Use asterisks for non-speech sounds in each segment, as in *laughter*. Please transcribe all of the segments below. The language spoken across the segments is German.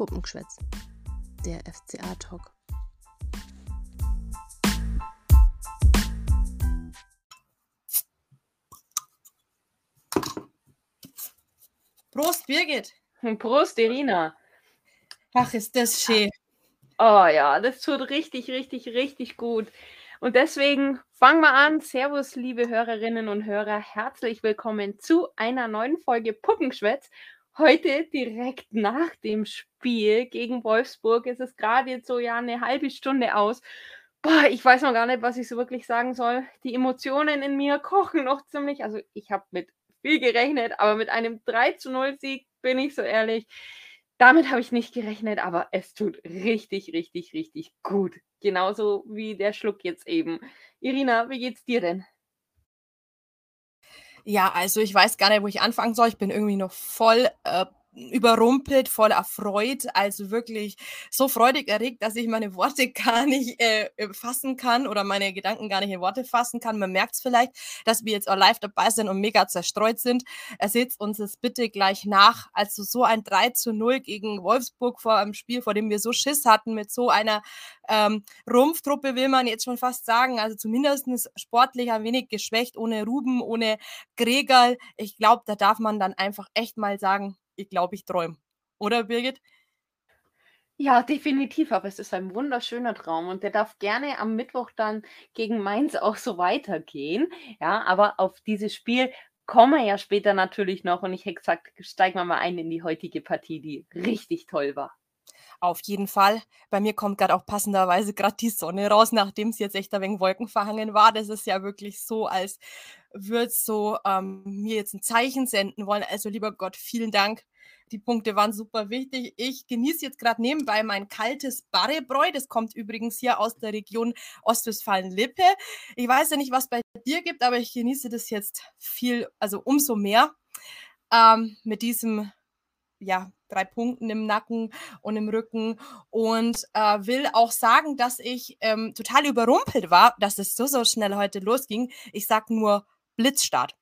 Puppengeschwätz, der FCA-Talk. Prost, Birgit. *laughs* Prost, Irina. Ach, ist das schön. Oh ja, das tut richtig, richtig, richtig gut. Und deswegen fangen wir an. Servus, liebe Hörerinnen und Hörer. Herzlich willkommen zu einer neuen Folge Puppengeschwätz. Heute direkt nach dem Spiel gegen Wolfsburg. Es ist gerade jetzt so ja eine halbe Stunde aus. Boah, ich weiß noch gar nicht, was ich so wirklich sagen soll. Die Emotionen in mir *laughs* kochen noch ziemlich. Also ich habe mit viel gerechnet, aber mit einem 3 zu 0 Sieg bin ich so ehrlich. Damit habe ich nicht gerechnet, aber es tut richtig, richtig, richtig gut. Genauso wie der Schluck jetzt eben. Irina, wie geht's dir denn? Ja, also ich weiß gar nicht, wo ich anfangen soll. Ich bin irgendwie noch voll äh, überrumpelt, voll erfreut, also wirklich so freudig erregt, dass ich meine Worte *laughs* gar nicht äh, fassen kann oder meine Gedanken gar nicht in Worte fassen kann. Man merkt es vielleicht, dass wir jetzt auch live dabei sind und mega zerstreut sind. Erzählt uns das bitte gleich nach. Also so ein 3 zu 0 gegen Wolfsburg vor einem Spiel, vor dem wir so Schiss hatten, mit so einer ähm, Rumpftruppe, will man jetzt schon fast sagen. Also zumindest sportlich ein wenig geschwächt, ohne Ruben, ohne Gregal. Ich glaube, da darf man dann einfach echt mal sagen, ich glaube, ich träume. Oder Birgit? Ja, definitiv, aber es ist ein wunderschöner Traum und der darf gerne am Mittwoch dann gegen Mainz auch so weitergehen. Ja, aber auf dieses Spiel kommen wir ja später natürlich noch und ich hätte gesagt, steigen wir mal ein in die heutige Partie, die richtig toll war. Auf jeden Fall. Bei mir kommt gerade auch passenderweise gerade die Sonne raus, nachdem es jetzt echt ein wenig wolkenverhangen war. Das ist ja wirklich so, als würde so ähm, mir jetzt ein Zeichen senden wollen. Also lieber Gott, vielen Dank die Punkte waren super wichtig. Ich genieße jetzt gerade nebenbei mein kaltes Barrebräu. Das kommt übrigens hier aus der Region Ostwestfalen-Lippe. Ich weiß ja nicht, was bei dir gibt, aber ich genieße das jetzt viel, also umso mehr. Ähm, mit diesem, ja, drei Punkten im Nacken und im Rücken und äh, will auch sagen, dass ich ähm, total überrumpelt war, dass es so, so schnell heute losging. Ich sag nur Blitzstart.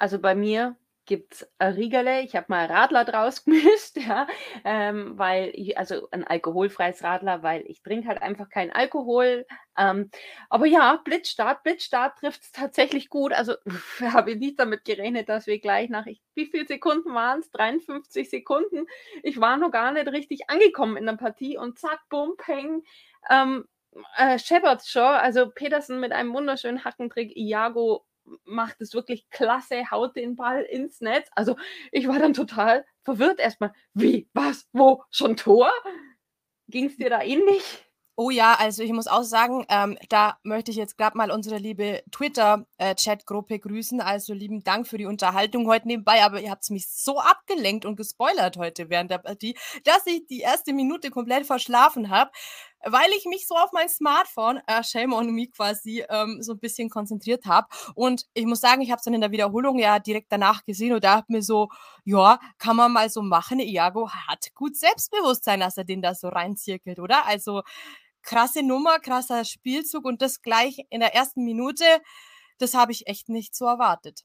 Also bei mir gibt es Riegele. Ich habe mal Radler draus *laughs* gemischt, ja, ähm, weil ich, also ein alkoholfreies Radler, weil ich trinke halt einfach keinen Alkohol. Ähm, aber ja, Blitzstart, Blitzstart trifft es tatsächlich gut. Also *laughs* habe ich nicht damit gerechnet, dass wir gleich nach, ich, wie viele Sekunden waren es? 53 Sekunden. Ich war noch gar nicht richtig angekommen in der Partie und zack, bumm, peng. Ähm, äh, Shepard Shaw, also Petersen mit einem wunderschönen Hackentrick, Iago macht es wirklich klasse, haut den Ball ins Netz. Also ich war dann total verwirrt erstmal. Wie, was, wo, schon Tor? Ging es dir da ähnlich? Oh ja, also ich muss auch sagen, ähm, da möchte ich jetzt gerade mal unsere liebe Twitter-Chat-Gruppe grüßen. Also lieben Dank für die Unterhaltung heute nebenbei, aber ihr habt mich so abgelenkt und gespoilert heute während der Partie, dass ich die erste Minute komplett verschlafen habe weil ich mich so auf mein Smartphone, äh, shame on me quasi, ähm, so ein bisschen konzentriert habe. Und ich muss sagen, ich habe es dann in der Wiederholung ja direkt danach gesehen und dachte mir so, ja, kann man mal so machen. Iago hat gut Selbstbewusstsein, dass er den da so reinzirkelt, oder? Also krasse Nummer, krasser Spielzug und das gleich in der ersten Minute, das habe ich echt nicht so erwartet.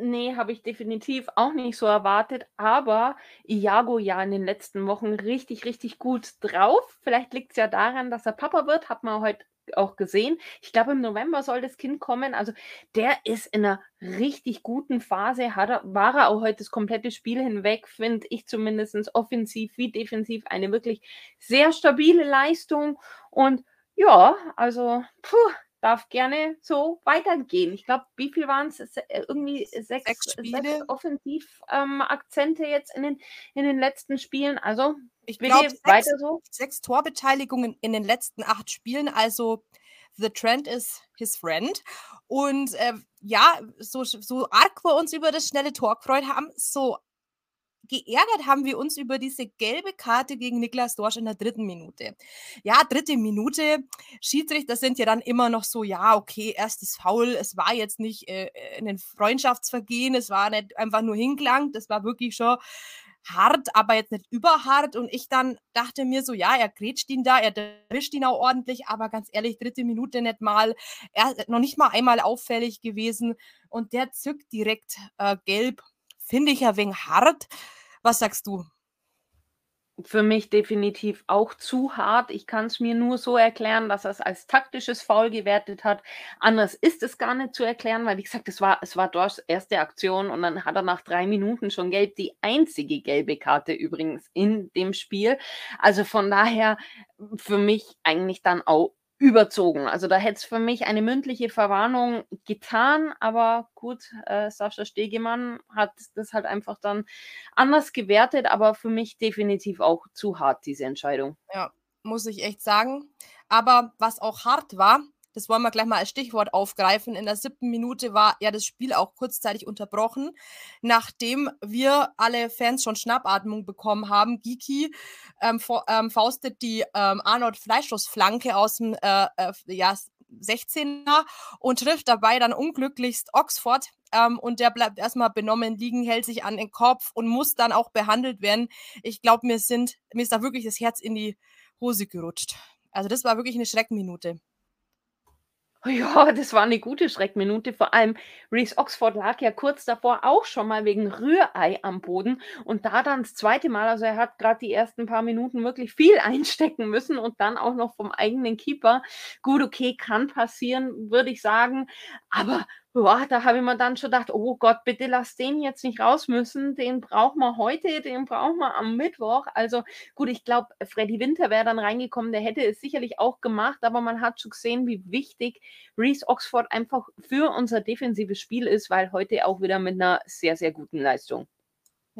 Nee, habe ich definitiv auch nicht so erwartet, aber Iago ja in den letzten Wochen richtig, richtig gut drauf. Vielleicht liegt es ja daran, dass er Papa wird, hat man heute auch gesehen. Ich glaube, im November soll das Kind kommen. Also der ist in einer richtig guten Phase. Hat er, war er auch heute das komplette Spiel hinweg, finde ich zumindest offensiv wie defensiv eine wirklich sehr stabile Leistung. Und ja, also puh, darf gerne so weitergehen. Ich glaube, wie viel waren es? Äh, irgendwie sechs, sechs, sechs Offensiv-Akzente ähm, jetzt in den, in den letzten Spielen. Also, ich glaube, weiter so. Sechs Torbeteiligungen in den letzten acht Spielen. Also, The Trend is his friend. Und äh, ja, so, so arg wir uns über das schnelle Tor gefreut haben, so geärgert haben wir uns über diese gelbe Karte gegen Niklas Dorsch in der dritten Minute. Ja, dritte Minute. Schiedsrichter sind ja dann immer noch so, ja, okay, erstes Foul. Es war jetzt nicht äh, ein Freundschaftsvergehen, es war nicht einfach nur hingelangt, es war wirklich schon hart, aber jetzt nicht überhart. Und ich dann dachte mir so, ja, er grätscht ihn da, er erwischt ihn auch ordentlich, aber ganz ehrlich, dritte Minute nicht mal, er noch nicht mal einmal auffällig gewesen. Und der zückt direkt äh, gelb. Finde ich ja wegen hart. Was sagst du? Für mich definitiv auch zu hart. Ich kann es mir nur so erklären, dass er es als taktisches Foul gewertet hat. Anders ist es gar nicht zu erklären, weil wie gesagt, es war, es war Dors erste Aktion und dann hat er nach drei Minuten schon gelb. Die einzige gelbe Karte übrigens in dem Spiel. Also von daher für mich eigentlich dann auch überzogen. Also da hätte es für mich eine mündliche Verwarnung getan, aber gut, äh, Sascha Stegemann hat das halt einfach dann anders gewertet, aber für mich definitiv auch zu hart, diese Entscheidung. Ja, muss ich echt sagen. Aber was auch hart war, das wollen wir gleich mal als Stichwort aufgreifen. In der siebten Minute war ja das Spiel auch kurzzeitig unterbrochen, nachdem wir alle Fans schon Schnappatmung bekommen haben. Giki ähm, ähm, faustet die ähm, Arnold Fleischschussflanke aus dem äh, äh, ja, 16er und trifft dabei dann unglücklichst Oxford. Ähm, und der bleibt erstmal benommen liegen, hält sich an den Kopf und muss dann auch behandelt werden. Ich glaube, mir, mir ist da wirklich das Herz in die Hose gerutscht. Also das war wirklich eine Schreckminute. Ja, das war eine gute Schreckminute. Vor allem Reese Oxford lag ja kurz davor auch schon mal wegen Rührei am Boden und da dann das zweite Mal, also er hat gerade die ersten paar Minuten wirklich viel *laughs* einstecken müssen und dann auch noch vom eigenen Keeper. Gut, okay, kann passieren, würde ich sagen, aber Boah, da habe ich mir dann schon gedacht, oh Gott, bitte lass den jetzt nicht raus müssen. Den brauchen wir heute, den brauchen wir am Mittwoch. Also gut, ich glaube, Freddy Winter wäre dann reingekommen, der hätte es sicherlich auch gemacht, aber man hat schon gesehen, wie wichtig Reese Oxford einfach für unser defensives Spiel ist, weil heute auch wieder mit einer sehr, sehr guten Leistung.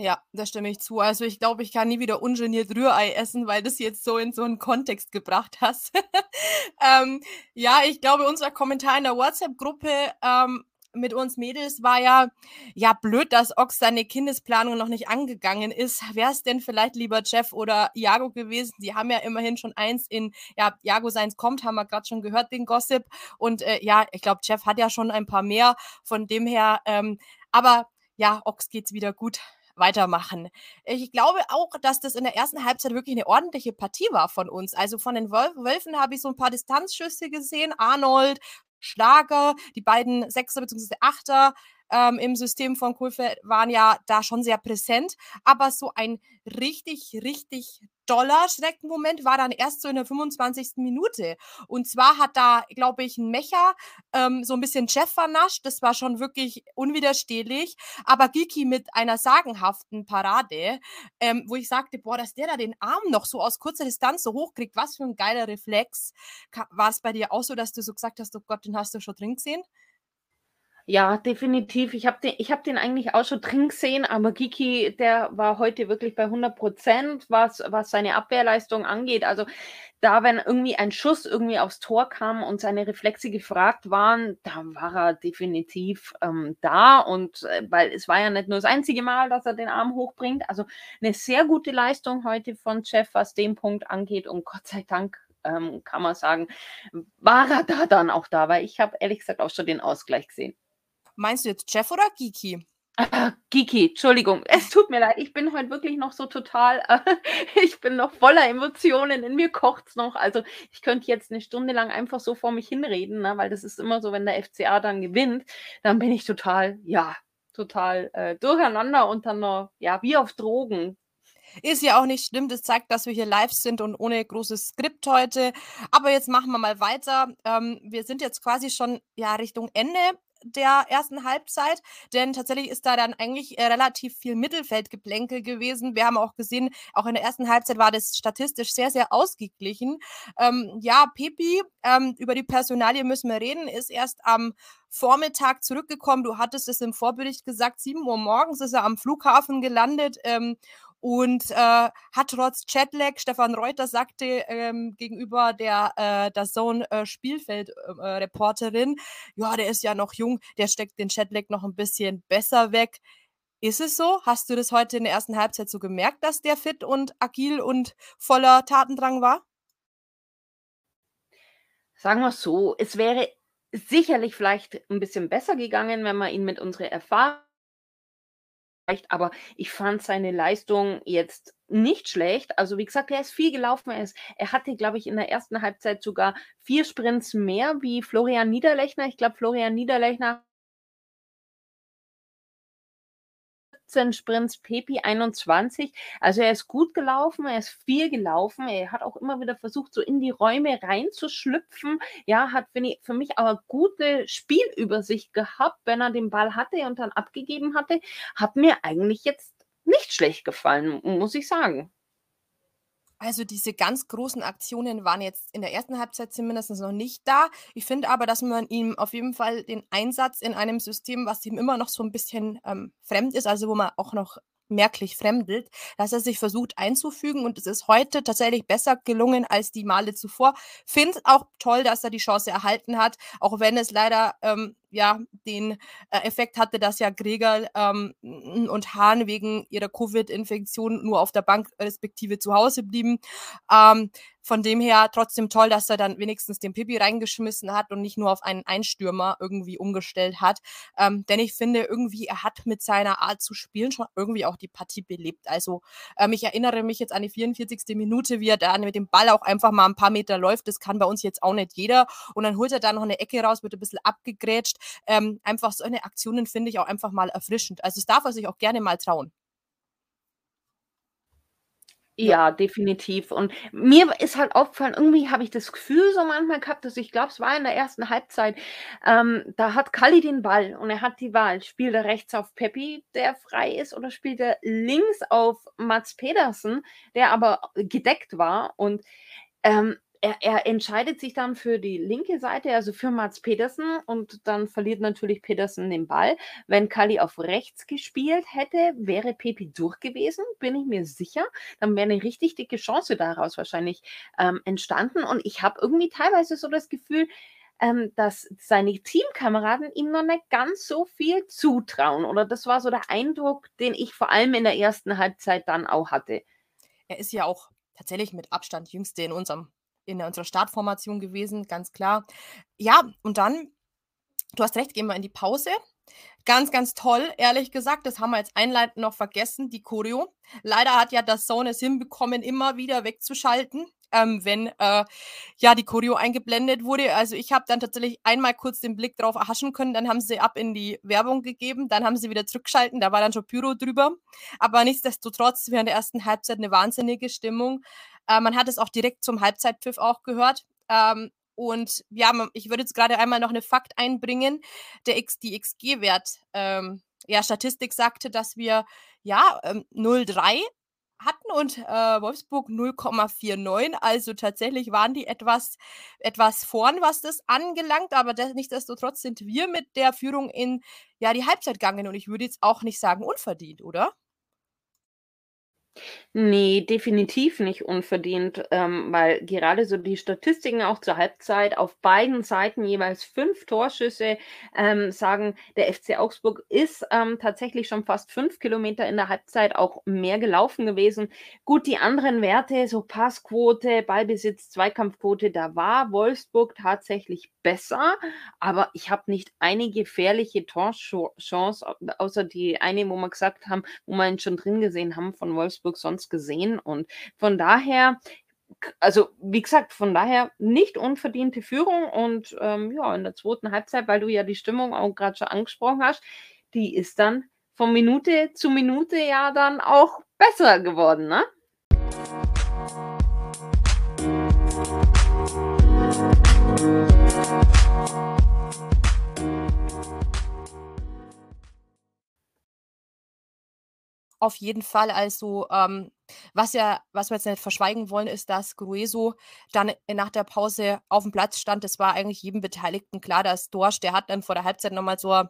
Ja, da stimme ich zu. Also ich glaube, ich kann nie wieder ungeniert Rührei essen, weil das jetzt so in so einen Kontext gebracht hast. *laughs* ähm, ja, ich glaube, unser Kommentar in der WhatsApp-Gruppe ähm, mit uns Mädels war ja, ja, blöd, dass Ox seine Kindesplanung noch nicht angegangen ist. Wäre es denn vielleicht lieber Jeff oder Jago gewesen? Die haben ja immerhin schon eins in, ja, Jago seins kommt, haben wir gerade schon gehört, den Gossip. Und äh, ja, ich glaube, Jeff hat ja schon ein paar mehr. Von dem her, ähm, aber ja, Ox geht's wieder gut weitermachen. Ich glaube auch, dass das in der ersten Halbzeit wirklich eine ordentliche Partie war von uns. Also von den Wölfen habe ich so ein paar Distanzschüsse gesehen. Arnold, Schlager, die beiden Sechser bzw. Achter ähm, im System von Kohlfeld waren ja da schon sehr präsent. Aber so ein richtig, richtig doller Schreckenmoment war dann erst so in der 25. Minute. Und zwar hat da, glaube ich, ein Mecher ähm, so ein bisschen Jeff vernascht. Das war schon wirklich unwiderstehlich. Aber Giki mit einer sagenhaften Parade, ähm, wo ich sagte, boah, dass der da den Arm noch so aus kurzer Distanz so hochkriegt, was für ein geiler Reflex. War es bei dir auch so, dass du so gesagt hast, oh Gott, den hast du schon drin gesehen? Ja, definitiv. Ich habe den, hab den eigentlich auch schon drin gesehen, aber Kiki, der war heute wirklich bei 100 Prozent, was, was seine Abwehrleistung angeht. Also da, wenn irgendwie ein Schuss irgendwie aufs Tor kam und seine Reflexe gefragt waren, da war er definitiv ähm, da. Und äh, weil es war ja nicht nur das einzige Mal, dass er den Arm hochbringt. Also eine sehr gute Leistung heute von Jeff, was den Punkt angeht. Und Gott sei Dank ähm, kann man sagen, war er da dann auch da, weil ich habe ehrlich gesagt auch schon den Ausgleich gesehen. Meinst du jetzt Jeff oder Giki? Ah, *laughs* Giki, Entschuldigung, es tut mir leid, ich bin heute wirklich noch so total, äh, *laughs* ich bin noch voller Emotionen, in mir kocht es noch. Also ich könnte jetzt eine Stunde lang einfach so vor mich hinreden, ne, weil das ist immer so, wenn der FCA dann gewinnt, dann bin ich total, ja, total äh, durcheinander und dann noch, ja, wie auf Drogen. Ist ja auch nicht schlimm, das zeigt, dass wir hier live sind und ohne großes Skript heute. Aber jetzt machen wir mal weiter. Ähm, wir sind jetzt quasi schon ja Richtung Ende der ersten Halbzeit, denn tatsächlich ist da dann eigentlich äh, relativ viel Mittelfeldgeplänkel gewesen. Wir haben auch gesehen, auch in der ersten Halbzeit war das statistisch sehr, sehr ausgeglichen. Ähm, ja, Pepi, ähm, über die Personalie müssen wir reden, ist erst am Vormittag zurückgekommen. Du hattest es im Vorbericht gesagt, 7 Uhr morgens ist er am Flughafen gelandet ähm, und äh, hat trotz Chatlag, Stefan Reuter sagte ähm, gegenüber der, äh, Zone äh, Spielfeld-Reporterin, äh, ja, der ist ja noch jung, der steckt den Chatlag noch ein bisschen besser weg. Ist es so? Hast du das heute in der ersten Halbzeit so gemerkt, dass der fit und agil und voller Tatendrang war? Sagen wir so, es wäre sicherlich vielleicht ein bisschen besser gegangen, wenn wir ihn mit unserer Erfahrung aber ich fand seine Leistung jetzt nicht schlecht. Also wie gesagt, er ist viel gelaufen. Er, ist, er hatte, glaube ich, in der ersten Halbzeit sogar vier Sprints mehr wie Florian Niederlechner. Ich glaube, Florian Niederlechner 17 Sprints, Pepi 21. Also er ist gut gelaufen, er ist viel gelaufen. Er hat auch immer wieder versucht, so in die Räume reinzuschlüpfen. Ja, hat für mich aber gute Spielübersicht gehabt, wenn er den Ball hatte und dann abgegeben hatte. Hat mir eigentlich jetzt nicht schlecht gefallen, muss ich sagen. Also diese ganz großen Aktionen waren jetzt in der ersten Halbzeit zumindest noch nicht da. Ich finde aber, dass man ihm auf jeden Fall den Einsatz in einem System, was ihm immer noch so ein bisschen ähm, fremd ist, also wo man auch noch merklich fremdelt, dass er sich versucht einzufügen und es ist heute tatsächlich besser gelungen als die Male zuvor. Finde auch toll, dass er die Chance erhalten hat, auch wenn es leider ähm, ja den äh, Effekt hatte, dass ja Gregor ähm, und Hahn wegen ihrer Covid-Infektion nur auf der Bank respektive zu Hause blieben. Ähm, von dem her trotzdem toll, dass er dann wenigstens den Pipi reingeschmissen hat und nicht nur auf einen Einstürmer irgendwie umgestellt hat. Ähm, denn ich finde irgendwie, er hat mit seiner Art zu spielen schon irgendwie auch die Partie belebt. Also ähm, ich erinnere mich jetzt an die 44. Minute, wie er da mit dem Ball auch einfach mal ein paar Meter läuft. Das kann bei uns jetzt auch nicht jeder. Und dann holt er da noch eine Ecke raus, wird ein bisschen abgegrätscht ähm, einfach so eine Aktionen finde ich auch einfach mal erfrischend. Also es darf er sich auch gerne mal trauen. Ja, definitiv. Und mir ist halt aufgefallen, irgendwie habe ich das Gefühl so manchmal gehabt, dass ich glaube, es war in der ersten Halbzeit, ähm, da hat Kalli den Ball und er hat die Wahl. Spielt er rechts auf Peppi, der frei ist, oder spielt er links auf Mats Pedersen, der aber gedeckt war? Und ähm, er, er, entscheidet sich dann für die linke Seite, also für Mats Pedersen, und dann verliert natürlich Pedersen den Ball. Wenn Kali auf rechts gespielt hätte, wäre Pepi durch gewesen, bin ich mir sicher. Dann wäre eine richtig dicke Chance daraus wahrscheinlich ähm, entstanden. Und ich habe irgendwie teilweise so das Gefühl, ähm, dass seine Teamkameraden ihm noch nicht ganz so viel zutrauen. Oder das war so der Eindruck, den ich vor allem in der ersten Halbzeit dann auch hatte. Er ist ja auch tatsächlich mit Abstand jüngste in unserem in unserer Startformation gewesen, ganz klar. Ja, und dann, du hast recht, gehen wir in die Pause. Ganz, ganz toll, ehrlich gesagt. Das haben wir jetzt einleitend noch vergessen, die Choreo. Leider hat ja das Zone es hinbekommen, immer wieder wegzuschalten, ähm, wenn äh, ja die Choreo eingeblendet wurde. Also ich habe dann tatsächlich einmal kurz den Blick drauf erhaschen können, dann haben sie ab in die Werbung gegeben, dann haben sie wieder zurückgeschalten, da war dann schon Pyro drüber. Aber nichtsdestotrotz während der ersten Halbzeit eine wahnsinnige Stimmung. Äh, man hat es auch direkt zum Halbzeitpfiff auch gehört. Ähm, und ja, ich würde jetzt gerade einmal noch eine Fakt einbringen. Der X, die XG-Wert, ähm, ja, Statistik sagte, dass wir ja ähm, 0,3 hatten und äh, Wolfsburg 0,49. Also tatsächlich waren die etwas, etwas vorn, was das angelangt, aber das, nichtsdestotrotz sind wir mit der Führung in ja, die Halbzeit gegangen und ich würde jetzt auch nicht sagen unverdient, oder? Nee, definitiv nicht unverdient, ähm, weil gerade so die Statistiken auch zur Halbzeit auf beiden Seiten jeweils fünf Torschüsse ähm, sagen, der FC Augsburg ist ähm, tatsächlich schon fast fünf Kilometer in der Halbzeit auch mehr gelaufen gewesen. Gut, die anderen Werte, so Passquote, Ballbesitz, Zweikampfquote, da war Wolfsburg tatsächlich besser, aber ich habe nicht eine gefährliche Torchance, außer die eine, wo wir gesagt haben, wo wir ihn schon drin gesehen haben von Wolfsburg sonst gesehen. Und von daher also wie gesagt, von daher nicht unverdiente Führung und ähm, ja, in der zweiten Halbzeit, weil du ja die Stimmung auch gerade schon angesprochen hast, die ist dann von Minute zu Minute ja dann auch besser geworden, ne? Auf jeden Fall. Also, ähm, was ja was wir jetzt nicht verschweigen wollen, ist, dass Grueso dann nach der Pause auf dem Platz stand. Das war eigentlich jedem Beteiligten klar, dass Dorsch, der hat dann vor der Halbzeit nochmal so,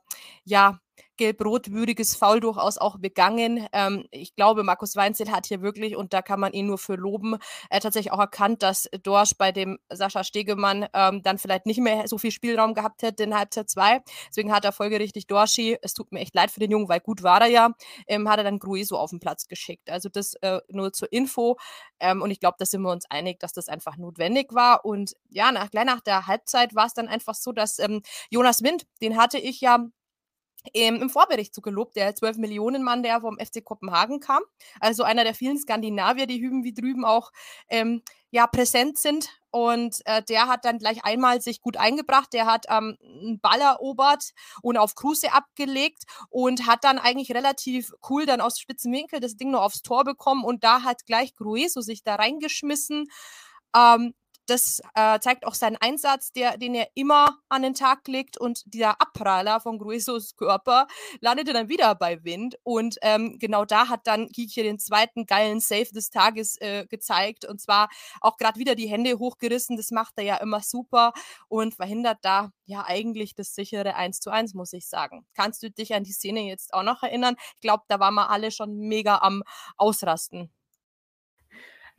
ja, gelb-rot-würdiges Foul durchaus auch begangen. Ähm, ich glaube, Markus Weinzel hat hier wirklich, und da kann man ihn nur für loben, äh, tatsächlich auch erkannt, dass Dorsch bei dem Sascha Stegemann ähm, dann vielleicht nicht mehr so viel Spielraum gehabt hätte in Halbzeit 2. Deswegen hat er folgerichtig Dorschi, es tut mir echt leid für den Jungen, weil gut war er ja, ähm, hat er dann Grueso auf den Platz geschickt. Also das äh, nur zur Info. Ähm, und ich glaube, da sind wir uns einig, dass das einfach notwendig war. Und ja, nach, gleich nach der Halbzeit war es dann einfach so, dass ähm, Jonas Wind, den hatte ich ja im, im Vorbericht zu gelobt, der 12-Millionen-Mann, der vom FC Kopenhagen kam. Also einer der vielen Skandinavier, die hüben wie drüben auch ähm, ja, präsent sind. Und äh, der hat dann gleich einmal sich gut eingebracht. Der hat ähm, einen Ball erobert und auf Kruse abgelegt und hat dann eigentlich relativ cool dann aus spitzen Winkel das Ding nur aufs Tor bekommen. Und da hat gleich Grueso sich da reingeschmissen. Ähm, das äh, zeigt auch seinen Einsatz, der, den er immer an den Tag legt. Und dieser Abpraller von Gruesos Körper landete dann wieder bei Wind. Und ähm, genau da hat dann Kiki den zweiten geilen Save des Tages äh, gezeigt. Und zwar auch gerade wieder die Hände hochgerissen. Das macht er ja immer super und verhindert da ja eigentlich das sichere 1 zu 1, muss ich sagen. Kannst du dich an die Szene jetzt auch noch erinnern? Ich glaube, da waren wir alle schon mega am Ausrasten.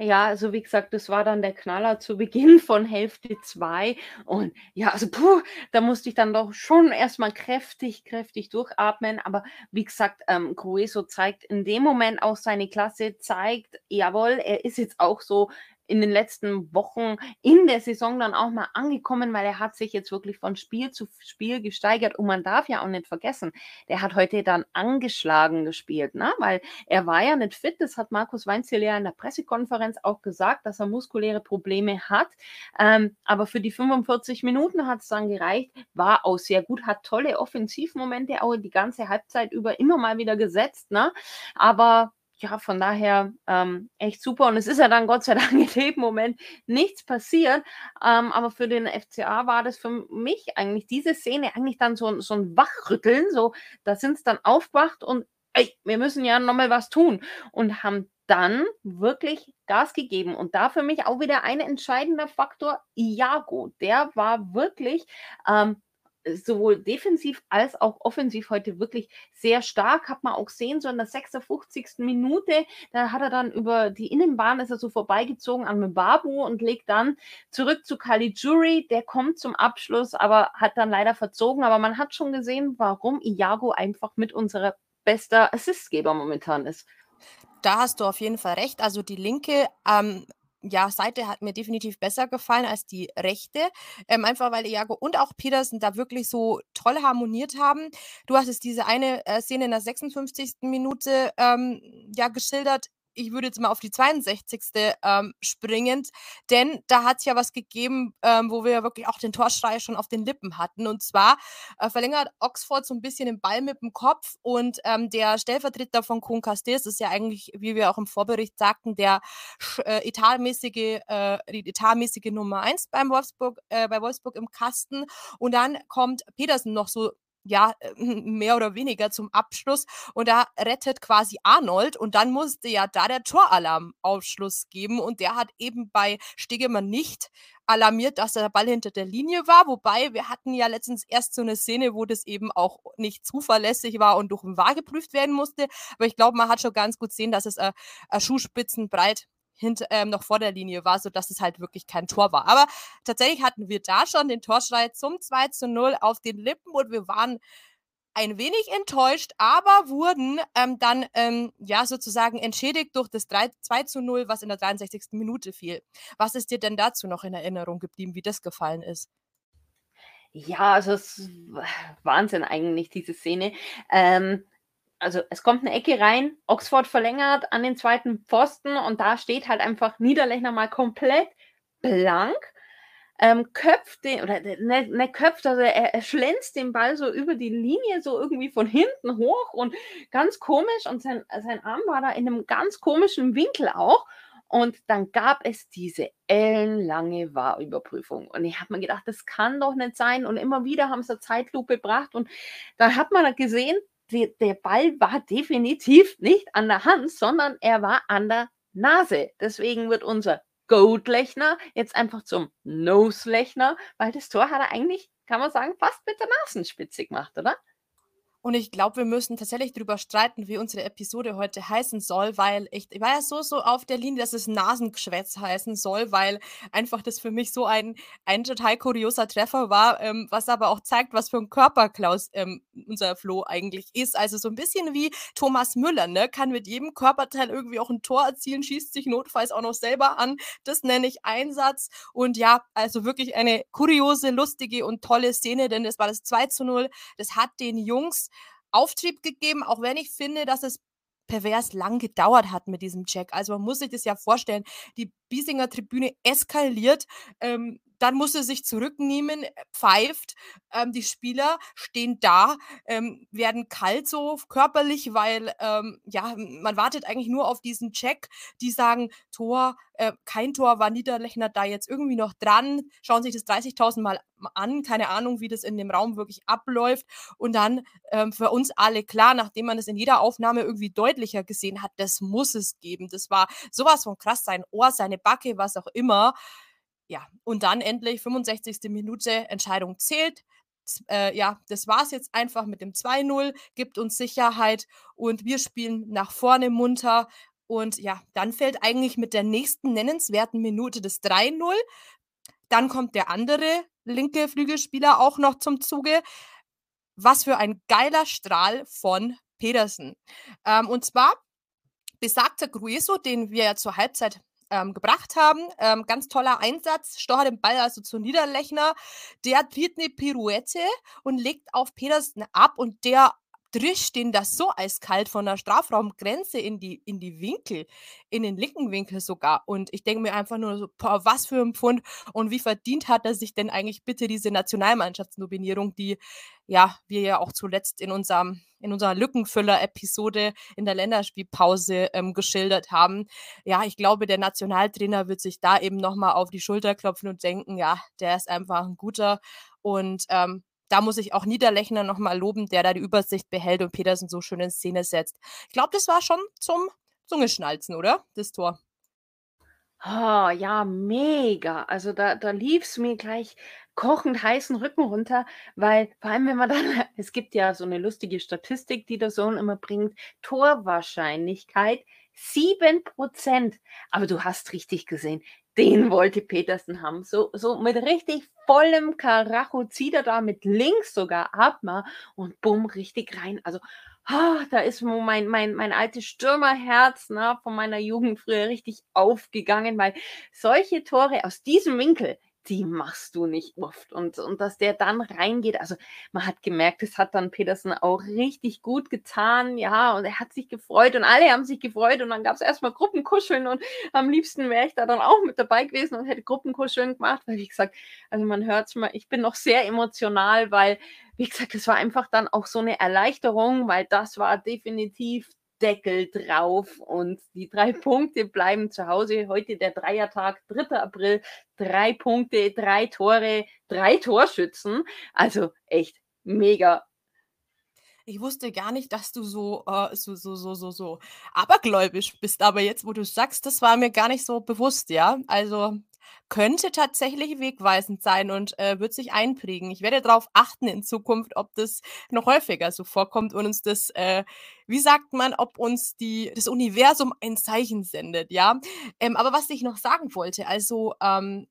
Ja, also wie gesagt, das war dann der Knaller zu Beginn von Hälfte 2 und ja, also puh, da musste ich dann doch schon erstmal kräftig, kräftig durchatmen, aber wie gesagt, ähm, Grueso zeigt in dem Moment auch seine Klasse, zeigt, jawohl, er ist jetzt auch so in den letzten Wochen in der Saison dann auch mal angekommen, weil er hat sich jetzt wirklich von Spiel zu Spiel gesteigert und man darf ja auch nicht vergessen, der hat heute dann angeschlagen gespielt, ne? weil er war ja nicht fit, das hat Markus Weinziel ja in der Pressekonferenz auch gesagt, dass er muskuläre Probleme hat, ähm, aber für die 45 Minuten hat es dann gereicht, war auch sehr gut, hat tolle Offensivmomente auch die ganze Halbzeit über immer mal wieder gesetzt, ne? aber ja, von daher ähm, echt super. Und es ist ja dann Gott sei Dank *laughs* in dem Moment nichts passiert. Ähm, aber für den FCA war das für mich eigentlich diese Szene eigentlich dann so, so ein Wachrütteln. So, da sind es dann aufgewacht und ey, wir müssen ja nochmal was tun. Und haben dann wirklich Gas gegeben. Und da für mich auch wieder ein entscheidender Faktor, Iago. Der war wirklich ähm, sowohl defensiv als auch offensiv heute wirklich sehr stark. Hat man auch gesehen, so in der 56. Minute, da hat er dann über die Innenbahn, ist er so vorbeigezogen an Mbabu und legt dann zurück zu Caligiuri. Der kommt zum Abschluss, aber hat dann leider verzogen. Aber man hat schon gesehen, warum Iago einfach mit unserer bester Assistgeber momentan ist. Da hast du auf jeden Fall recht. Also die linke ähm, ja, Seite hat mir definitiv besser gefallen als die rechte. Ähm, einfach weil Iago und auch Petersen da wirklich so toll harmoniert haben. Du hast es diese eine äh, Szene in der 56. Minute ähm, ja geschildert ich würde jetzt mal auf die 62. Ähm, springend, denn da hat es ja was gegeben, ähm, wo wir wirklich auch den Torschrei schon auf den Lippen hatten. Und zwar äh, verlängert Oxford so ein bisschen den Ball mit dem Kopf und ähm, der Stellvertreter von Kuhn Castells ist ja eigentlich, wie wir auch im Vorbericht sagten, der äh, etatmäßige, äh, die etatmäßige Nummer 1 beim Wolfsburg, äh, bei Wolfsburg im Kasten. Und dann kommt Petersen noch so ja, äh, mehr oder weniger zum Abschluss. Und da rettet quasi Arnold und dann musste ja da der Toralarm Aufschluss geben und der hat eben bei Stegemann nicht alarmiert, dass der Ball hinter der Linie war. Wobei wir hatten ja letztens erst so eine Szene, wo das eben auch nicht zuverlässig war und durch den Wahr geprüft werden musste. Aber ich glaube, man hat schon ganz gut sehen, dass es äh, Schuhspitzenbreit hinter, ähm, noch vor der Linie war, sodass es halt wirklich kein Tor war. Aber tatsächlich hatten wir da schon den Torschrei zum 2 zu 0 auf den Lippen und wir waren ein wenig enttäuscht, aber wurden ähm, dann ähm, ja sozusagen entschädigt durch das 3, 2 zu 0, was in der 63. Minute fiel. Was ist dir denn dazu noch in Erinnerung geblieben, wie das gefallen ist? Ja, also es ist Wahnsinn eigentlich, diese Szene. Ähm, also es kommt eine Ecke rein, Oxford verlängert an den zweiten Pfosten und da steht halt einfach Niederlechner mal komplett blank, ähm, köpft den, oder ne, ne köpft, also er, er schlänzt den Ball so über die Linie, so irgendwie von hinten hoch und ganz komisch und sein, sein Arm war da in einem ganz komischen Winkel auch. Und dann gab es diese ellenlange Wahrüberprüfung. Und ich habe mir gedacht, das kann doch nicht sein. Und immer wieder haben sie Zeitlupe gebracht. Und dann hat man gesehen, die, der Ball war definitiv nicht an der Hand, sondern er war an der Nase. Deswegen wird unser Goat-Lechner jetzt einfach zum Nose-Lechner, weil das Tor hat er eigentlich, kann man sagen, fast mit der Nasenspitze gemacht, oder? Und ich glaube, wir müssen tatsächlich darüber streiten, wie unsere Episode heute heißen soll, weil ich, ich war ja so, so auf der Linie, dass es Nasengeschwätz heißen soll, weil einfach das für mich so ein, ein total kurioser Treffer war, ähm, was aber auch zeigt, was für ein Körperklaus ähm, unser Flo eigentlich ist. Also so ein bisschen wie Thomas Müller, ne? Kann mit jedem Körperteil irgendwie auch ein Tor erzielen, schießt sich notfalls auch noch selber an. Das nenne ich Einsatz. Und ja, also wirklich eine kuriose, lustige und tolle Szene, denn es war das 2 zu 0. Das hat den Jungs Auftrieb gegeben, auch wenn ich finde, dass es pervers lang gedauert hat mit diesem Check. Also man muss sich das ja vorstellen, die Biesinger Tribüne eskaliert. Ähm, dann muss er sich zurücknehmen, äh, pfeift. Ähm, die Spieler stehen da, ähm, werden kalt so körperlich, weil ähm, ja, man wartet eigentlich nur auf diesen Check. Die sagen, Tor, äh, kein Tor, war Niederlechner da jetzt irgendwie noch dran, schauen sich das 30.000 Mal an, keine Ahnung, wie das in dem Raum wirklich abläuft. Und dann ähm, für uns alle klar, nachdem man es in jeder Aufnahme irgendwie deutlicher gesehen hat, das muss es geben. Das war sowas von krass, sein Ohr, seine Backe, was auch immer. Ja, und dann endlich 65. Minute, Entscheidung zählt. Äh, ja, das war es jetzt einfach mit dem 2-0, gibt uns Sicherheit und wir spielen nach vorne munter. Und ja, dann fällt eigentlich mit der nächsten nennenswerten Minute das 3-0. Dann kommt der andere linke Flügelspieler auch noch zum Zuge. Was für ein geiler Strahl von Pedersen. Ähm, und zwar besagter Grueso, den wir ja zur Halbzeit ähm, gebracht haben. Ähm, ganz toller Einsatz. Stocher den Ball also zu Niederlechner. Der tritt eine Pirouette und legt auf Petersen ab und der drischt den das so eiskalt von der Strafraumgrenze in die, in die Winkel, in den linken Winkel sogar. Und ich denke mir einfach nur so, boah, was für ein Pfund und wie verdient hat er sich denn eigentlich bitte diese Nationalmannschaftsnominierung, die ja, wir ja auch zuletzt in unserem in unserer Lückenfüller-Episode in der Länderspielpause ähm, geschildert haben. Ja, ich glaube, der Nationaltrainer wird sich da eben nochmal auf die Schulter klopfen und denken, ja, der ist einfach ein guter. Und ähm, da muss ich auch Niederlechner nochmal loben, der da die Übersicht behält und Petersen so schön in Szene setzt. Ich glaube, das war schon zum Zungeschnalzen, oder? Das Tor. Oh, ja, mega. Also da, da lief es mir gleich kochend heißen Rücken runter, weil vor allem, wenn man dann, *laughs* es gibt ja so eine lustige Statistik, die der Sohn immer bringt, Torwahrscheinlichkeit 7%. Aber du hast richtig gesehen, den wollte Petersen haben. So, so mit richtig vollem Karacho zieht er da mit links sogar ab mal, und bumm, richtig rein. Also oh, da ist mein, mein, mein altes Stürmerherz ne, von meiner Jugend früher richtig aufgegangen, weil solche Tore aus diesem Winkel, die machst du nicht oft. Und, und dass der dann reingeht, also man hat gemerkt, das hat dann Petersen auch richtig gut getan, ja, und er hat sich gefreut und alle haben sich gefreut und dann gab es erstmal Gruppenkuscheln und am liebsten wäre ich da dann auch mit dabei gewesen und hätte Gruppenkuscheln gemacht, weil wie gesagt, also man hört es mal, ich bin noch sehr emotional, weil, wie gesagt, es war einfach dann auch so eine Erleichterung, weil das war definitiv Deckel drauf und die drei *laughs* Punkte bleiben zu Hause. Heute der Dreiertag, 3. April, drei Punkte, drei Tore, drei Torschützen. Also echt mega. Ich wusste gar nicht, dass du so, äh, so, so, so, so, so abergläubisch bist, aber jetzt, wo du sagst, das war mir gar nicht so bewusst, ja. Also könnte tatsächlich wegweisend sein und äh, wird sich einprägen. Ich werde darauf achten in Zukunft, ob das noch häufiger so vorkommt und uns das, äh, wie sagt man, ob uns die, das Universum ein Zeichen sendet, ja. Ähm, aber was ich noch sagen wollte, also ähm,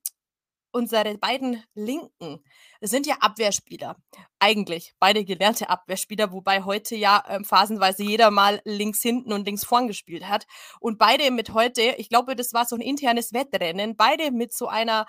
unsere beiden Linken sind ja Abwehrspieler. Eigentlich beide gelernte Abwehrspieler, wobei heute ja äh, phasenweise jeder mal links hinten und links vorn gespielt hat. Und beide mit heute, ich glaube, das war so ein internes Wettrennen, beide mit so einer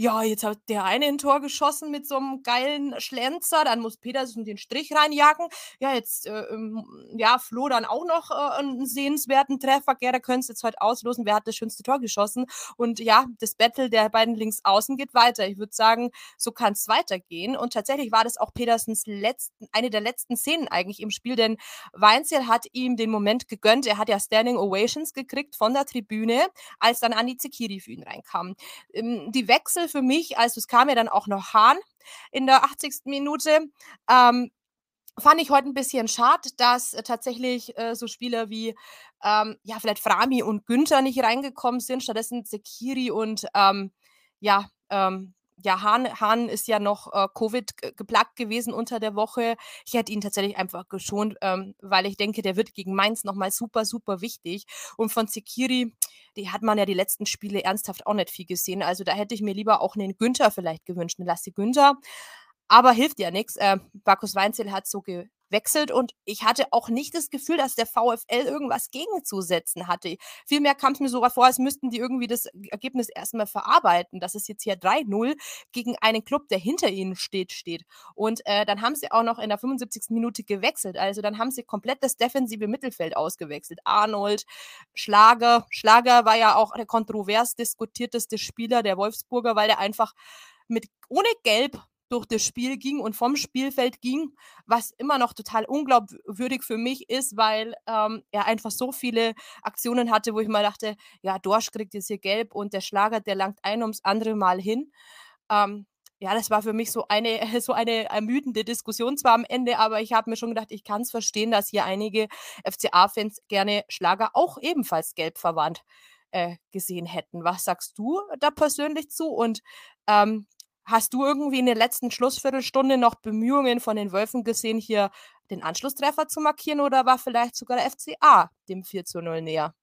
ja, jetzt hat der eine ein Tor geschossen mit so einem geilen Schlenzer, dann muss Petersen den Strich reinjagen. Ja, jetzt, äh, ähm, ja, Flo dann auch noch äh, einen sehenswerten Treffer. Gerda könnte es jetzt heute auslosen, wer hat das schönste Tor geschossen. Und ja, das Battle der beiden Linksaußen geht weiter. Ich würde sagen, so kann es weitergehen. Und tatsächlich war das auch Petersens letzten, eine der letzten Szenen eigentlich im Spiel, denn Weinzel hat ihm den Moment gegönnt. Er hat ja Standing Ovations gekriegt von der Tribüne, als dann Andi Zekiri für ihn reinkam. Ähm, die Wechsel für mich, also es kam ja dann auch noch Hahn in der 80. Minute. Ähm, fand ich heute ein bisschen schade, dass äh, tatsächlich äh, so Spieler wie ähm, ja vielleicht Frami und Günther nicht reingekommen sind, stattdessen Sekiri und ähm, ja ähm, ja, Hahn, Hahn ist ja noch äh, Covid geplagt gewesen unter der Woche. Ich hätte ihn tatsächlich einfach geschont, ähm, weil ich denke, der wird gegen Mainz nochmal super, super wichtig. Und von Sekiri, die hat man ja die letzten Spiele ernsthaft auch nicht viel gesehen. Also da hätte ich mir lieber auch einen Günther vielleicht gewünscht, einen Lassi Günther. Aber hilft ja nichts. Äh, Markus Weinzel hat so ge wechselt und ich hatte auch nicht das Gefühl, dass der VfL irgendwas gegenzusetzen hatte. Vielmehr kam es mir sogar vor, als müssten die irgendwie das Ergebnis erstmal verarbeiten, dass es jetzt hier 3-0 gegen einen Club, der hinter ihnen steht, steht. Und äh, dann haben sie auch noch in der 75. Minute gewechselt. Also dann haben sie komplett das defensive Mittelfeld ausgewechselt. Arnold, Schlager. Schlager war ja auch der kontrovers diskutierteste Spieler der Wolfsburger, weil der einfach mit ohne Gelb durch das Spiel ging und vom Spielfeld ging, was immer noch total unglaubwürdig für mich ist, weil ähm, er einfach so viele Aktionen hatte, wo ich mal dachte, ja, Dorsch kriegt jetzt hier gelb und der Schlager, der langt ein ums andere Mal hin. Ähm, ja, das war für mich so eine, *laughs* so eine ermüdende Diskussion zwar am Ende, aber ich habe mir schon gedacht, ich kann es verstehen, dass hier einige FCA-Fans gerne Schlager auch ebenfalls gelb verwandt äh, gesehen hätten. Was sagst du da persönlich zu? Und ähm, Hast du irgendwie in der letzten Schlussviertelstunde noch Bemühungen von den Wölfen gesehen, hier den Anschlusstreffer zu markieren oder war vielleicht sogar der FCA dem 4 zu 0 näher?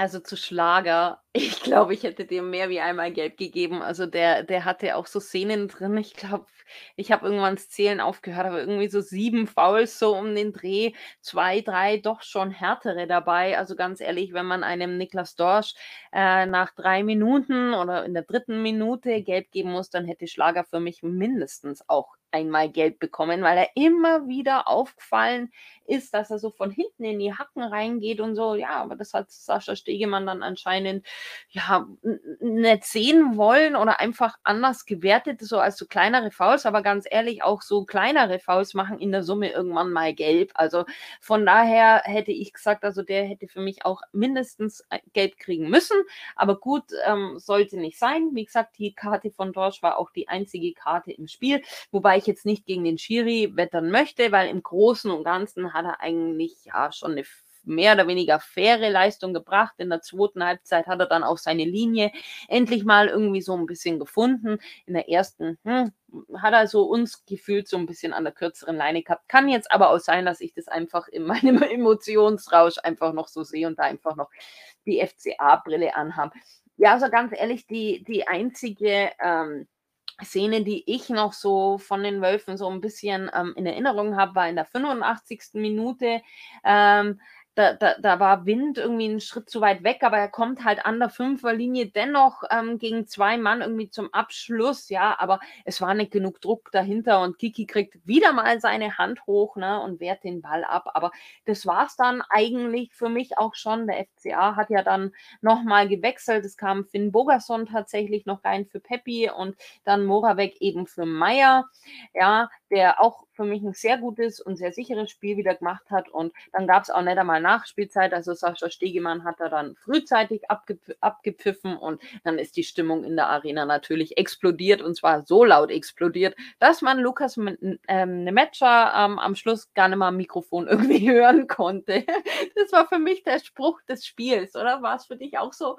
Also zu Schlager, *laughs* ich glaube, ich hätte dem mehr wie einmal Gelb gegeben. Also der, der hatte auch so Szenen drin. Ich glaube, ich habe irgendwann das Zählen aufgehört, aber irgendwie so sieben Fouls so um den Dreh, zwei, drei doch schon härtere dabei. Also ganz ehrlich, wenn man einem Niklas Dorsch äh, nach drei Minuten oder in der dritten Minute Gelb geben muss, dann hätte Schlager für mich mindestens auch einmal Geld bekommen, weil er immer wieder aufgefallen ist, dass er so von hinten in die Hacken reingeht und so. Ja, aber das hat Sascha Stegemann dann anscheinend ja nicht sehen wollen oder einfach anders gewertet, so als so kleinere Fouls. Aber ganz ehrlich, auch so kleinere Fouls machen in der Summe irgendwann mal gelb. Also von daher hätte ich gesagt, also der hätte für mich auch mindestens Geld kriegen müssen. Aber gut, ähm, sollte nicht sein. Wie gesagt, die Karte von Dorsch war auch die einzige Karte im Spiel, wobei ich jetzt nicht gegen den Schiri wettern möchte, weil im Großen und Ganzen hat er eigentlich ja schon eine mehr oder weniger faire Leistung gebracht. In der zweiten Halbzeit hat er dann auch seine Linie endlich mal irgendwie so ein bisschen gefunden. In der ersten hm, hat er so uns gefühlt so ein bisschen an der kürzeren Leine gehabt. Kann jetzt aber auch sein, dass ich das einfach in meinem *laughs* Emotionsrausch einfach noch so sehe und da einfach noch die FCA-Brille anhabe. Ja, also ganz ehrlich, die, die einzige ähm, Szene, die ich noch so von den Wölfen so ein bisschen ähm, in Erinnerung habe, war in der 85. Minute. Ähm, da, da, da war Wind irgendwie einen Schritt zu weit weg, aber er kommt halt an der Fünferlinie dennoch ähm, gegen zwei Mann irgendwie zum Abschluss, ja, aber es war nicht genug Druck dahinter und Kiki kriegt wieder mal seine Hand hoch ne, und wehrt den Ball ab. Aber das war es dann eigentlich für mich auch schon. Der FCA hat ja dann nochmal gewechselt. Es kam Finn Bogerson tatsächlich noch rein für Peppi und dann Moravec eben für Meier, ja, der auch für mich ein sehr gutes und sehr sicheres Spiel wieder gemacht hat. Und dann gab es auch nicht einmal Nachspielzeit. Also Sascha Stegemann hat da dann frühzeitig abgep abgepfiffen und dann ist die Stimmung in der Arena natürlich explodiert und zwar so laut explodiert, dass man Lukas ähm, Nemetscher ähm, am Schluss gar nicht mal am Mikrofon *laughs* irgendwie hören konnte. Das war für mich der Spruch des Spiels, oder? War es für dich auch so?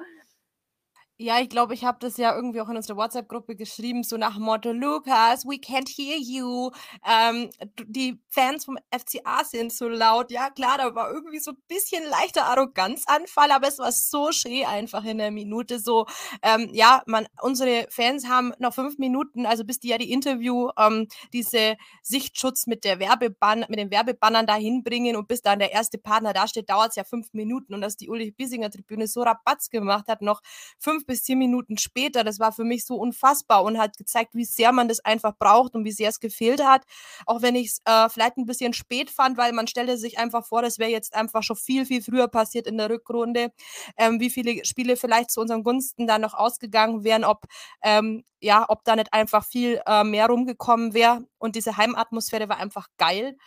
Ja, ich glaube, ich habe das ja irgendwie auch in unserer WhatsApp-Gruppe geschrieben, so nach Motto, Lukas, we can't hear you. Ähm, die Fans vom FCA sind so laut. Ja, klar, da war irgendwie so ein bisschen leichter Arroganzanfall, aber es war so schön einfach in der Minute. So, ähm, ja, man, unsere Fans haben noch fünf Minuten, also bis die ja die Interview, ähm, diese Sichtschutz mit der Werbebann, mit den Werbebannern dahin bringen und bis dann der erste Partner da steht, dauert es ja fünf Minuten und dass die Uli Bissinger Tribüne so Rabatz gemacht hat, noch fünf bis zehn Minuten später, das war für mich so unfassbar und hat gezeigt, wie sehr man das einfach braucht und wie sehr es gefehlt hat. Auch wenn ich es äh, vielleicht ein bisschen spät fand, weil man stellte sich einfach vor, das wäre jetzt einfach schon viel, viel früher passiert in der Rückrunde, ähm, wie viele Spiele vielleicht zu unseren Gunsten da noch ausgegangen wären, ob ähm, ja, ob da nicht einfach viel äh, mehr rumgekommen wäre. Und diese Heimatmosphäre war einfach geil.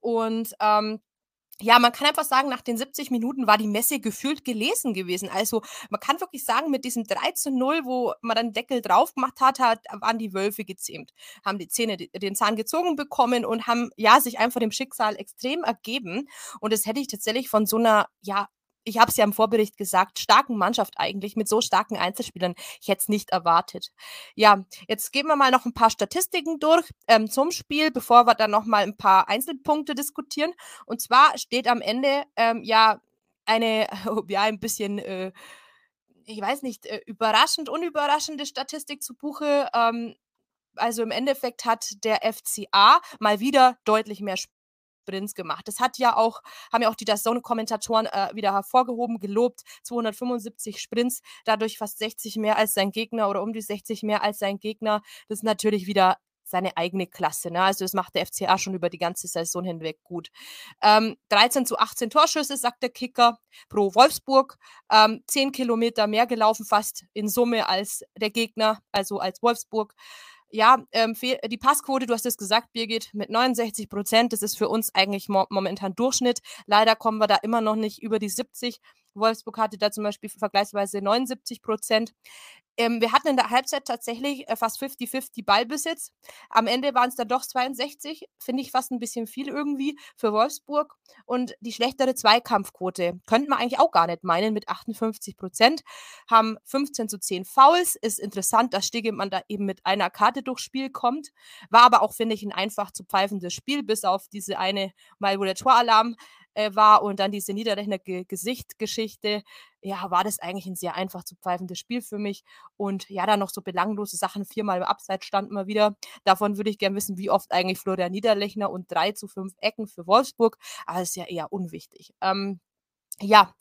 Und ähm, ja, man kann einfach sagen, nach den 70 Minuten war die Messe gefühlt gelesen gewesen. Also man kann wirklich sagen, mit diesem 3 zu 0, wo man dann Deckel drauf gemacht hat, hat waren die Wölfe gezähmt, haben die Zähne den Zahn gezogen bekommen und haben ja sich einfach dem Schicksal extrem ergeben. Und das hätte ich tatsächlich von so einer ja ich habe es ja im Vorbericht gesagt, starken Mannschaft eigentlich mit so starken Einzelspielern. Ich hätte es nicht erwartet. Ja, jetzt gehen wir mal noch ein paar Statistiken durch ähm, zum Spiel, bevor wir dann noch mal ein paar Einzelpunkte diskutieren. Und zwar steht am Ende ähm, ja eine, *laughs* ja, ein bisschen, äh, ich weiß nicht, äh, überraschend, unüberraschende Statistik zu Buche. Ähm, also im Endeffekt hat der FCA mal wieder deutlich mehr Sprints gemacht. Das hat ja auch, haben ja auch die Dazone-Kommentatoren äh, wieder hervorgehoben, gelobt. 275 Sprints, dadurch fast 60 mehr als sein Gegner oder um die 60 mehr als sein Gegner. Das ist natürlich wieder seine eigene Klasse. Ne? Also das macht der FCA schon über die ganze Saison hinweg gut. Ähm, 13 zu 18 Torschüsse, sagt der Kicker, pro Wolfsburg. Ähm, 10 Kilometer mehr gelaufen fast in Summe als der Gegner, also als Wolfsburg ja, ähm, die Passquote, du hast es gesagt, Birgit, mit 69 Prozent, das ist für uns eigentlich mo momentan Durchschnitt. Leider kommen wir da immer noch nicht über die 70. Wolfsburg hatte da zum Beispiel vergleichsweise 79 Prozent. Ähm, wir hatten in der Halbzeit tatsächlich äh, fast 50-50 Ballbesitz. Am Ende waren es dann doch 62, finde ich fast ein bisschen viel irgendwie für Wolfsburg. Und die schlechtere Zweikampfquote könnte man eigentlich auch gar nicht meinen mit 58 Prozent. Haben 15 zu 10 Fouls. Ist interessant, dass Stegemann da eben mit einer Karte durchs Spiel kommt. War aber auch, finde ich, ein einfach zu pfeifendes Spiel, bis auf diese eine Mal, wo der Toralarm äh, war und dann diese Niederrechner Gesichtgeschichte, ja, war das eigentlich ein sehr einfach zu pfeifendes Spiel für mich. Und ja, dann noch so belanglose Sachen, viermal im Abseits standen wir wieder. Davon würde ich gerne wissen, wie oft eigentlich Florian Niederlechner und drei zu fünf Ecken für Wolfsburg. Aber das ist ja eher unwichtig. Ähm, ja,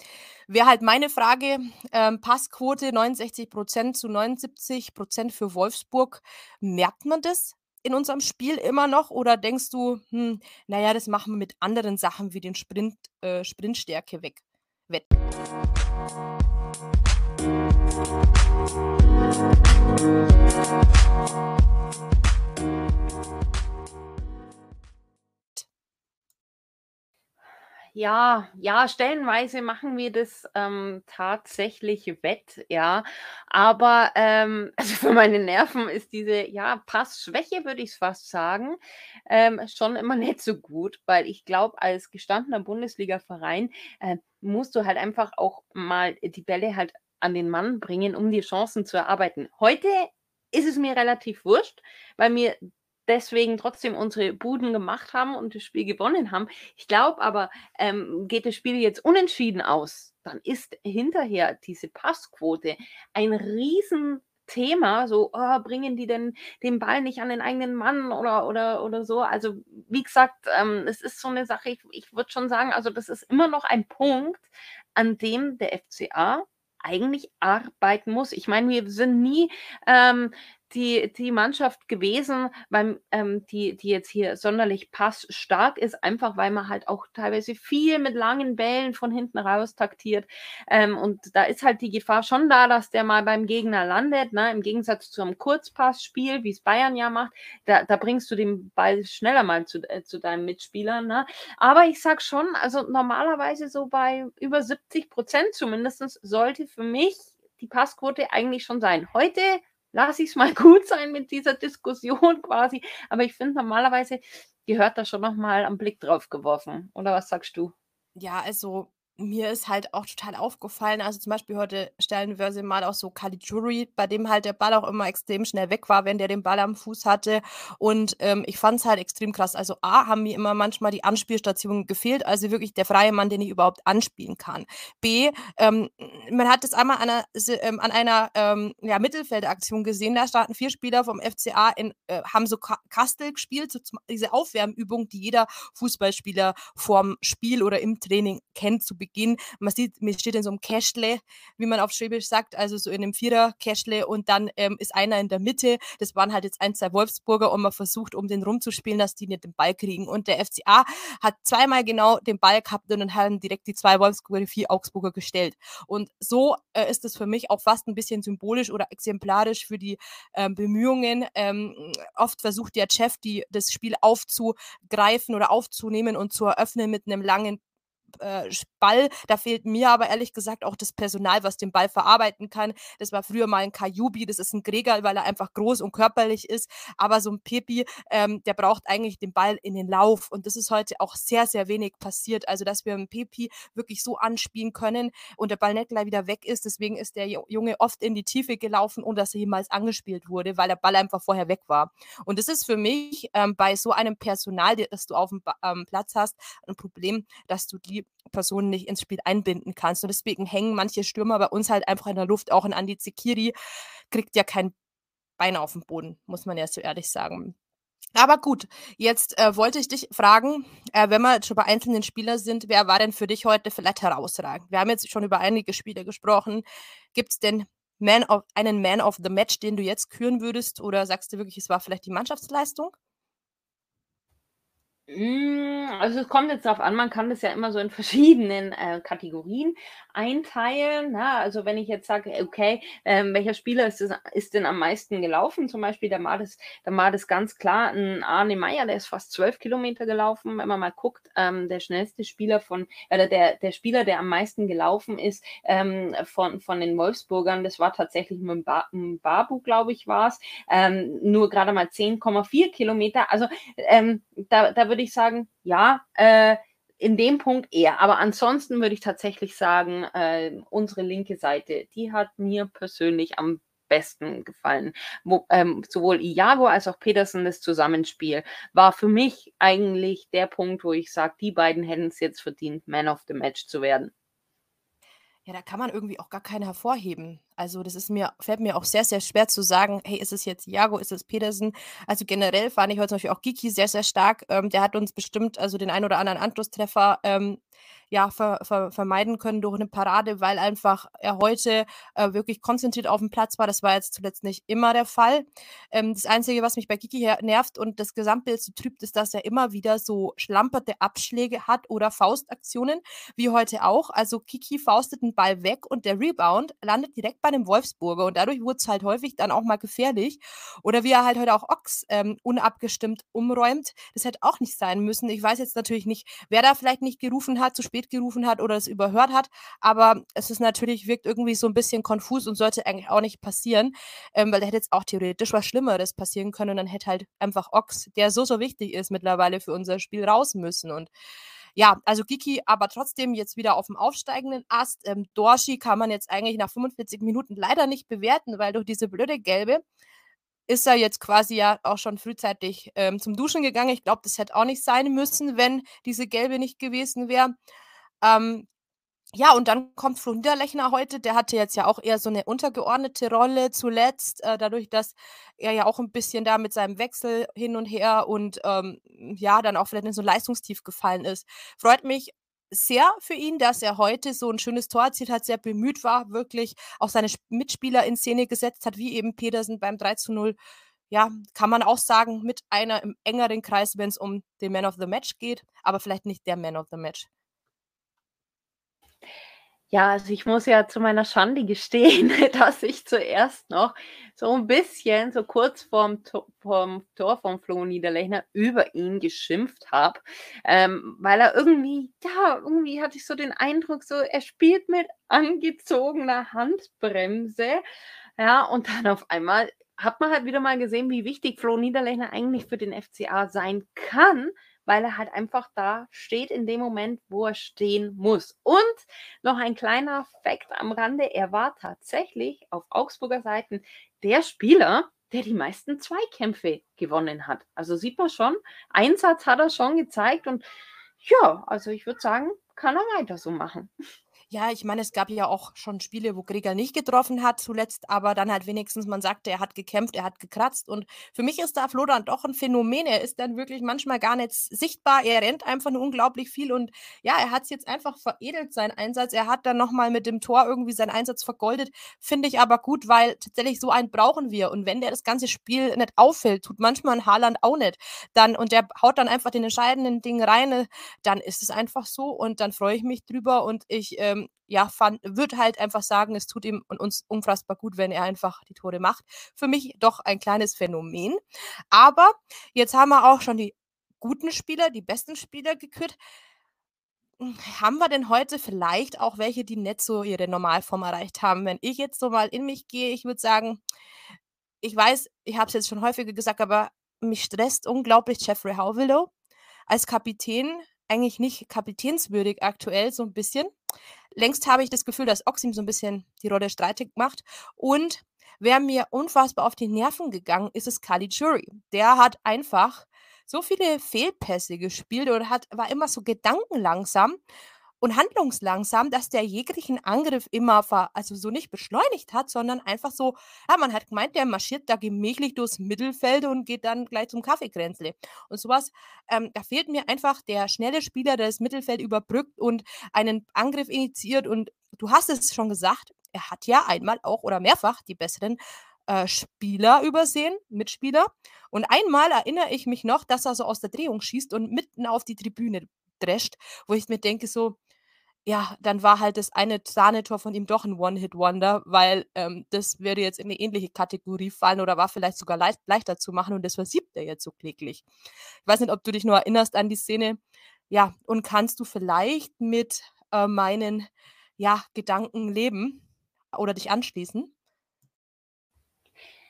wäre halt meine Frage, ähm, Passquote 69% zu 79% für Wolfsburg. Merkt man das in unserem Spiel immer noch oder denkst du, hm, naja, das machen wir mit anderen Sachen wie den Sprint, äh, Sprintstärke weg? Wett. Ja, ja, stellenweise machen wir das ähm, tatsächlich wett, ja. Aber ähm, *laughs* also für meine Nerven ist diese ja, Passschwäche, würde ich fast sagen, ähm, schon immer nicht so gut, weil ich glaube, als gestandener Bundesliga-Verein äh, musst du halt einfach auch mal die Bälle halt an den Mann bringen, um die Chancen zu erarbeiten. Heute ist es mir relativ wurscht, weil mir deswegen trotzdem unsere Buden gemacht haben und das Spiel gewonnen haben. Ich glaube aber, ähm, geht das Spiel jetzt unentschieden aus, dann ist hinterher diese Passquote ein Riesenthema. So, oh, bringen die denn den Ball nicht an den eigenen Mann oder, oder, oder so. Also, wie gesagt, ähm, es ist so eine Sache, ich, ich würde schon sagen, also das ist immer noch ein Punkt, an dem der FCA eigentlich arbeiten muss. Ich meine, wir sind nie ähm, die, die Mannschaft gewesen, beim, ähm, die, die jetzt hier sonderlich passstark ist, einfach weil man halt auch teilweise viel mit langen Bällen von hinten raus taktiert. Ähm, und da ist halt die Gefahr schon da, dass der mal beim Gegner landet, ne? im Gegensatz zu einem Kurzpassspiel, wie es Bayern ja macht. Da, da bringst du den Ball schneller mal zu, äh, zu deinem Mitspieler. Ne? Aber ich sag schon, also normalerweise so bei über 70 Prozent zumindest sollte für mich die Passquote eigentlich schon sein. Heute lasse ich es mal *laughs* gut sein mit dieser Diskussion quasi. Aber ich finde, normalerweise gehört da schon nochmal ein Blick drauf geworfen. Oder was sagst du? Ja, also mir ist halt auch total aufgefallen, also zum Beispiel heute stellen wir sie mal auch so Caligiuri, bei dem halt der Ball auch immer extrem schnell weg war, wenn der den Ball am Fuß hatte. Und ähm, ich fand es halt extrem krass. Also A, haben mir immer manchmal die Anspielstationen gefehlt, also wirklich der freie Mann, den ich überhaupt anspielen kann. B, ähm, man hat es einmal an einer, ähm, an einer ähm, ja, Mittelfeldaktion gesehen, da starten vier Spieler vom FCA, in, äh, haben so Kastel gespielt, so diese Aufwärmübung, die jeder Fußballspieler vorm Spiel oder im Training kennt, zu Beginn. Man sieht, mir steht in so einem Käschle, wie man auf Schwäbisch sagt, also so in einem Vierer-Käschle und dann ähm, ist einer in der Mitte. Das waren halt jetzt ein, zwei Wolfsburger und man versucht, um den rumzuspielen, dass die nicht den Ball kriegen. Und der FCA hat zweimal genau den Ball gehabt und dann haben direkt die zwei Wolfsburger, die vier Augsburger gestellt. Und so äh, ist es für mich auch fast ein bisschen symbolisch oder exemplarisch für die ähm, Bemühungen. Ähm, oft versucht der Chef, die, das Spiel aufzugreifen oder aufzunehmen und zu eröffnen mit einem langen äh, Ball. Da fehlt mir aber ehrlich gesagt auch das Personal, was den Ball verarbeiten kann. Das war früher mal ein Kajubi, das ist ein Gregal, weil er einfach groß und körperlich ist. Aber so ein Pepi, ähm, der braucht eigentlich den Ball in den Lauf. Und das ist heute auch sehr, sehr wenig passiert. Also, dass wir einen Pepi wirklich so anspielen können und der Ball nicht gleich wieder weg ist. Deswegen ist der Junge oft in die Tiefe gelaufen, ohne dass er jemals angespielt wurde, weil der Ball einfach vorher weg war. Und das ist für mich ähm, bei so einem Personal, das du auf dem ähm, Platz hast, ein Problem, dass du die Personen nicht ins Spiel einbinden kannst. Und deswegen hängen manche Stürmer bei uns halt einfach in der Luft. Auch ein Andi Zekiri kriegt ja kein Beine auf dem Boden, muss man ja so ehrlich sagen. Aber gut, jetzt äh, wollte ich dich fragen, äh, wenn wir schon bei einzelnen Spielern sind, wer war denn für dich heute vielleicht herausragend? Wir haben jetzt schon über einige Spiele gesprochen. Gibt es denn Man of, einen Man of the Match, den du jetzt küren würdest? Oder sagst du wirklich, es war vielleicht die Mannschaftsleistung? Hm, also es kommt jetzt darauf an, man kann das ja immer so in verschiedenen äh, Kategorien einteilen. Ne? Also wenn ich jetzt sage, okay, ähm, welcher Spieler ist, das, ist denn am meisten gelaufen? Zum Beispiel, da war das, da war das ganz klar ein Arne Meyer, der ist fast zwölf Kilometer gelaufen. Wenn man mal guckt, ähm, der schnellste Spieler von, oder der, der Spieler, der am meisten gelaufen ist ähm, von, von den Wolfsburgern, das war tatsächlich dem Babu, glaube ich, war es. Ähm, nur gerade mal 10,4 Kilometer. Also ähm, da, da würde ich sagen, ja, äh, in dem Punkt eher. Aber ansonsten würde ich tatsächlich sagen, äh, unsere linke Seite, die hat mir persönlich am besten gefallen. Wo, ähm, sowohl Iago als auch Petersen, das Zusammenspiel, war für mich eigentlich der Punkt, wo ich sage, die beiden hätten es jetzt verdient, Man of the Match zu werden. Ja, da kann man irgendwie auch gar keine hervorheben. Also, das ist mir fällt mir auch sehr, sehr schwer zu sagen: „Hey, ist es jetzt Iago, ist es Pedersen?“ Also, generell fand ich heute zum Beispiel auch Giki sehr, sehr stark. Ähm, der hat uns bestimmt also den ein oder anderen Anschlusstreffer, ähm, ja, ver ver vermeiden können durch eine Parade, weil einfach er heute, äh, wirklich konzentriert auf dem Platz war. Das war jetzt zuletzt nicht immer der Fall. Ähm, das Einzige, was mich bei Kiki nervt und das Gesamtbild so trübt, ist, dass er immer wieder so schlamperte Abschläge hat oder Faustaktionen, wie heute auch. Also, Kiki faustet 'n Ball weg und der Rebound landet direkt bei einem Wolfsburger und dadurch wurde es halt häufig dann auch mal gefährlich. Oder wie er halt heute auch Ochs, ähm, unabgestimmt umräumt. Das hätte auch nicht sein müssen. Ich weiß jetzt natürlich nicht, wer da vielleicht nicht gerufen hat, zu spät gerufen hat oder es überhört hat. Aber es ist natürlich, wirkt irgendwie so ein bisschen konfus und sollte eigentlich auch nicht passieren, ähm, weil da hätte jetzt auch theoretisch was Schlimmeres passieren können und dann hätte halt einfach Ox, der so, so wichtig ist mittlerweile für unser Spiel, raus müssen. Und ja, also Giki aber trotzdem jetzt wieder auf dem aufsteigenden Ast. Ähm, Dorshi kann man jetzt eigentlich nach 45 Minuten leider nicht bewerten, weil durch diese blöde Gelbe ist er jetzt quasi ja auch schon frühzeitig ähm, zum Duschen gegangen. Ich glaube, das hätte auch nicht sein müssen, wenn diese Gelbe nicht gewesen wäre. Ähm, ja, und dann kommt Flo Niederlechner heute. Der hatte jetzt ja auch eher so eine untergeordnete Rolle zuletzt, äh, dadurch, dass er ja auch ein bisschen da mit seinem Wechsel hin und her und ähm, ja, dann auch vielleicht in so ein Leistungstief gefallen ist. Freut mich sehr für ihn, dass er heute so ein schönes Tor erzielt hat, sehr bemüht war, wirklich auch seine Mitspieler in Szene gesetzt hat, wie eben Petersen beim 3 zu 0. Ja, kann man auch sagen, mit einer im engeren Kreis, wenn es um den Man of the Match geht, aber vielleicht nicht der Man of the Match. Ja, also ich muss ja zu meiner Schande gestehen, *laughs* dass ich zuerst noch so ein bisschen, so kurz vorm, To vorm Tor von Flo Niederlechner über ihn geschimpft habe, ähm, weil er irgendwie, ja, irgendwie hatte ich so den Eindruck, so er spielt mit angezogener Handbremse, ja, und dann auf einmal hat man halt wieder mal gesehen, wie wichtig Flo Niederlechner eigentlich für den FCA sein kann, weil er halt einfach da steht in dem Moment, wo er stehen muss. Und noch ein kleiner Fakt am Rande, er war tatsächlich auf Augsburger Seiten der Spieler, der die meisten Zweikämpfe gewonnen hat. Also sieht man schon, Einsatz hat er schon gezeigt und ja, also ich würde sagen, kann er weiter so machen. *laughs* Ja, ich meine, es gab ja auch schon Spiele, wo Gregor nicht getroffen hat zuletzt, aber dann halt wenigstens man sagte, er hat gekämpft, er hat gekratzt und für mich ist da Flo dann doch ein Phänomen. Er ist dann wirklich manchmal gar nicht sichtbar. Er rennt einfach nur unglaublich viel und ja, er hat es jetzt einfach veredelt, seinen Einsatz. Er hat dann nochmal mit dem Tor irgendwie seinen Einsatz vergoldet. Finde ich aber gut, weil tatsächlich so einen brauchen wir und wenn der das ganze Spiel nicht auffällt, tut manchmal ein Haaland auch nicht, dann und der haut dann einfach den entscheidenden Ding rein, dann ist es einfach so und dann freue ich mich drüber und ich ähm, ja, würde halt einfach sagen, es tut ihm und uns unfassbar gut, wenn er einfach die Tore macht. Für mich doch ein kleines Phänomen. Aber jetzt haben wir auch schon die guten Spieler, die besten Spieler gekürt. Hm, haben wir denn heute vielleicht auch welche, die nicht so ihre Normalform erreicht haben? Wenn ich jetzt so mal in mich gehe, ich würde sagen, ich weiß, ich habe es jetzt schon häufiger gesagt, aber mich stresst unglaublich Jeffrey Howillow als Kapitän eigentlich nicht kapitänswürdig aktuell, so ein bisschen. Längst habe ich das Gefühl, dass Oxim so ein bisschen die Rolle streitig macht. Und wer mir unfassbar auf die Nerven gegangen ist, ist Kali Jury. Der hat einfach so viele Fehlpässe gespielt und hat, war immer so gedankenlangsam. Und handlungslangsam, dass der jeglichen Angriff immer ver also so nicht beschleunigt hat, sondern einfach so ja, man hat gemeint, der marschiert da gemächlich durchs Mittelfeld und geht dann gleich zum Kaffeekränzle. Und sowas, ähm, da fehlt mir einfach der schnelle Spieler, der das Mittelfeld überbrückt und einen Angriff initiiert. Und du hast es schon gesagt, er hat ja einmal auch oder mehrfach die besseren äh, Spieler übersehen, Mitspieler. Und einmal erinnere ich mich noch, dass er so aus der Drehung schießt und mitten auf die Tribüne drescht, wo ich mir denke, so, ja, dann war halt das eine Sahnetor von ihm doch ein One-Hit-Wonder, weil ähm, das würde jetzt in eine ähnliche Kategorie fallen oder war vielleicht sogar leicht, leichter zu machen und das versiebt er jetzt so kläglich. Ich weiß nicht, ob du dich nur erinnerst an die Szene. Ja, und kannst du vielleicht mit äh, meinen ja, Gedanken leben oder dich anschließen?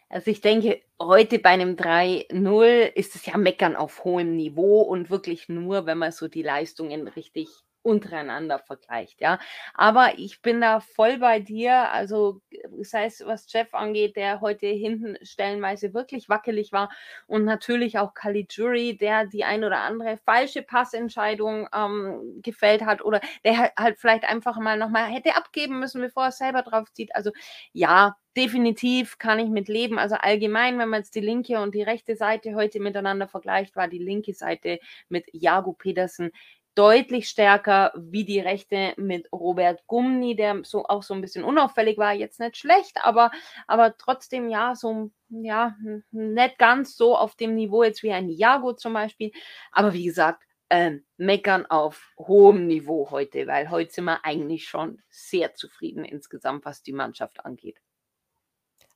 Also ich denke, heute bei einem 3-0 ist es ja Meckern auf hohem Niveau und wirklich nur, wenn man so die Leistungen richtig untereinander vergleicht, ja. Aber ich bin da voll bei dir. Also, sei es was Jeff angeht, der heute hinten stellenweise wirklich wackelig war und natürlich auch Caligiuri, der die ein oder andere falsche Passentscheidung ähm, gefällt hat oder der halt vielleicht einfach mal nochmal hätte abgeben müssen, bevor er selber drauf zieht. Also ja, definitiv kann ich mit leben. Also allgemein, wenn man jetzt die linke und die rechte Seite heute miteinander vergleicht, war die linke Seite mit Jago Pedersen deutlich stärker wie die Rechte mit Robert Gumni, der so auch so ein bisschen unauffällig war, jetzt nicht schlecht, aber, aber trotzdem ja, so ja, nicht ganz so auf dem Niveau jetzt wie ein Jago zum Beispiel. Aber wie gesagt, ähm, meckern auf hohem Niveau heute, weil heute sind wir eigentlich schon sehr zufrieden insgesamt, was die Mannschaft angeht.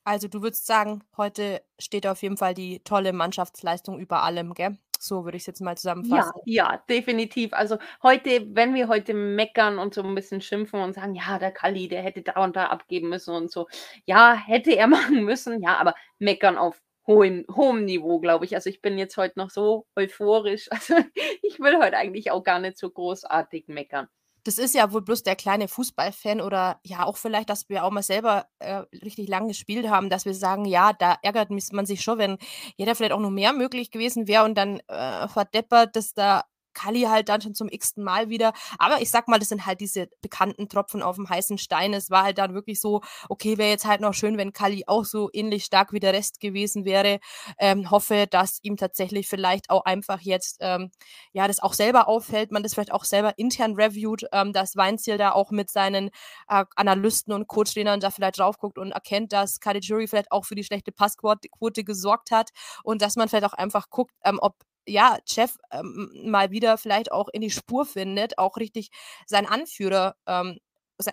Also du würdest sagen, heute steht auf jeden Fall die tolle Mannschaftsleistung über allem, gell? So würde ich es jetzt mal Ja, zusammenfassen. ja, definitiv. Also heute, wenn wir heute meckern und so ein bisschen schimpfen und sagen, ja, der Kalli, der hätte da und da abgeben müssen und so. Ja, hätte er *laughs* machen müssen, ja, aber meckern auf hohem, hohem Niveau, glaube ich. Also ich bin jetzt heute noch so euphorisch. *laughs* Also ich will heute eigentlich auch gar nicht so großartig meckern das ist ja wohl bloß der kleine Fußballfan oder ja auch vielleicht, dass wir auch mal selber äh, richtig lang gespielt haben, dass wir sagen, ja, da ärgert man sich schon, wenn jeder vielleicht auch noch mehr möglich gewesen wäre und dann äh, verdeppert dass da Kali halt dann schon zum x-ten Mal wieder. Aber ich sag mal, das sind halt diese bekannten Tropfen auf dem heißen Stein. Es war halt dann wirklich so, okay, wäre jetzt halt noch schön, wenn Kali auch so ähnlich stark wie der Rest gewesen wäre. Ähm, hoffe, dass ihm tatsächlich vielleicht auch einfach jetzt, ähm, ja, das auch selber auffällt, man das vielleicht auch selber intern reviewt, ähm, dass Weinziel da auch mit seinen äh, Analysten und Co-Trainern da vielleicht drauf guckt und erkennt, dass Kali Jury vielleicht auch für die schlechte Passquote gesorgt hat und dass man vielleicht auch einfach guckt, ähm, ob ja, Jeff ähm, mal wieder vielleicht auch in die Spur findet, auch richtig sein Anführer ähm,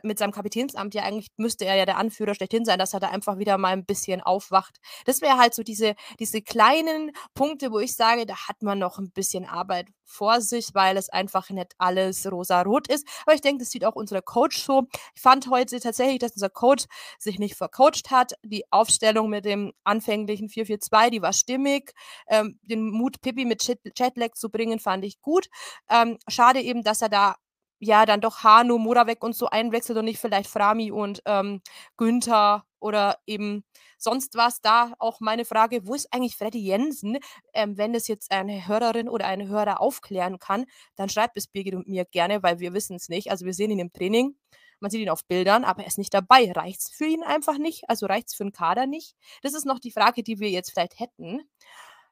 mit seinem Kapitänsamt ja eigentlich müsste er ja der Anführer schlechthin sein, dass er da einfach wieder mal ein bisschen aufwacht. Das wäre halt so diese, diese kleinen Punkte, wo ich sage, da hat man noch ein bisschen Arbeit vor sich, weil es einfach nicht alles rosa-rot ist. Aber ich denke, das sieht auch unser Coach so. Ich fand heute tatsächlich, dass unser Coach sich nicht vercoacht hat. Die Aufstellung mit dem anfänglichen 4-4-2, die war stimmig. Ähm, den Mut, Pippi mit Chatlag zu bringen, fand ich gut. Ähm, schade eben, dass er da ja, dann doch Hanu, Moravec und so einwechselt und nicht vielleicht Frami und ähm, Günther oder eben sonst was. Da auch meine Frage, wo ist eigentlich Freddy Jensen? Ähm, wenn das jetzt eine Hörerin oder ein Hörer aufklären kann, dann schreibt es Birgit und mir gerne, weil wir wissen es nicht. Also wir sehen ihn im Training, man sieht ihn auf Bildern, aber er ist nicht dabei. Reicht es für ihn einfach nicht? Also reicht es für den Kader nicht? Das ist noch die Frage, die wir jetzt vielleicht hätten.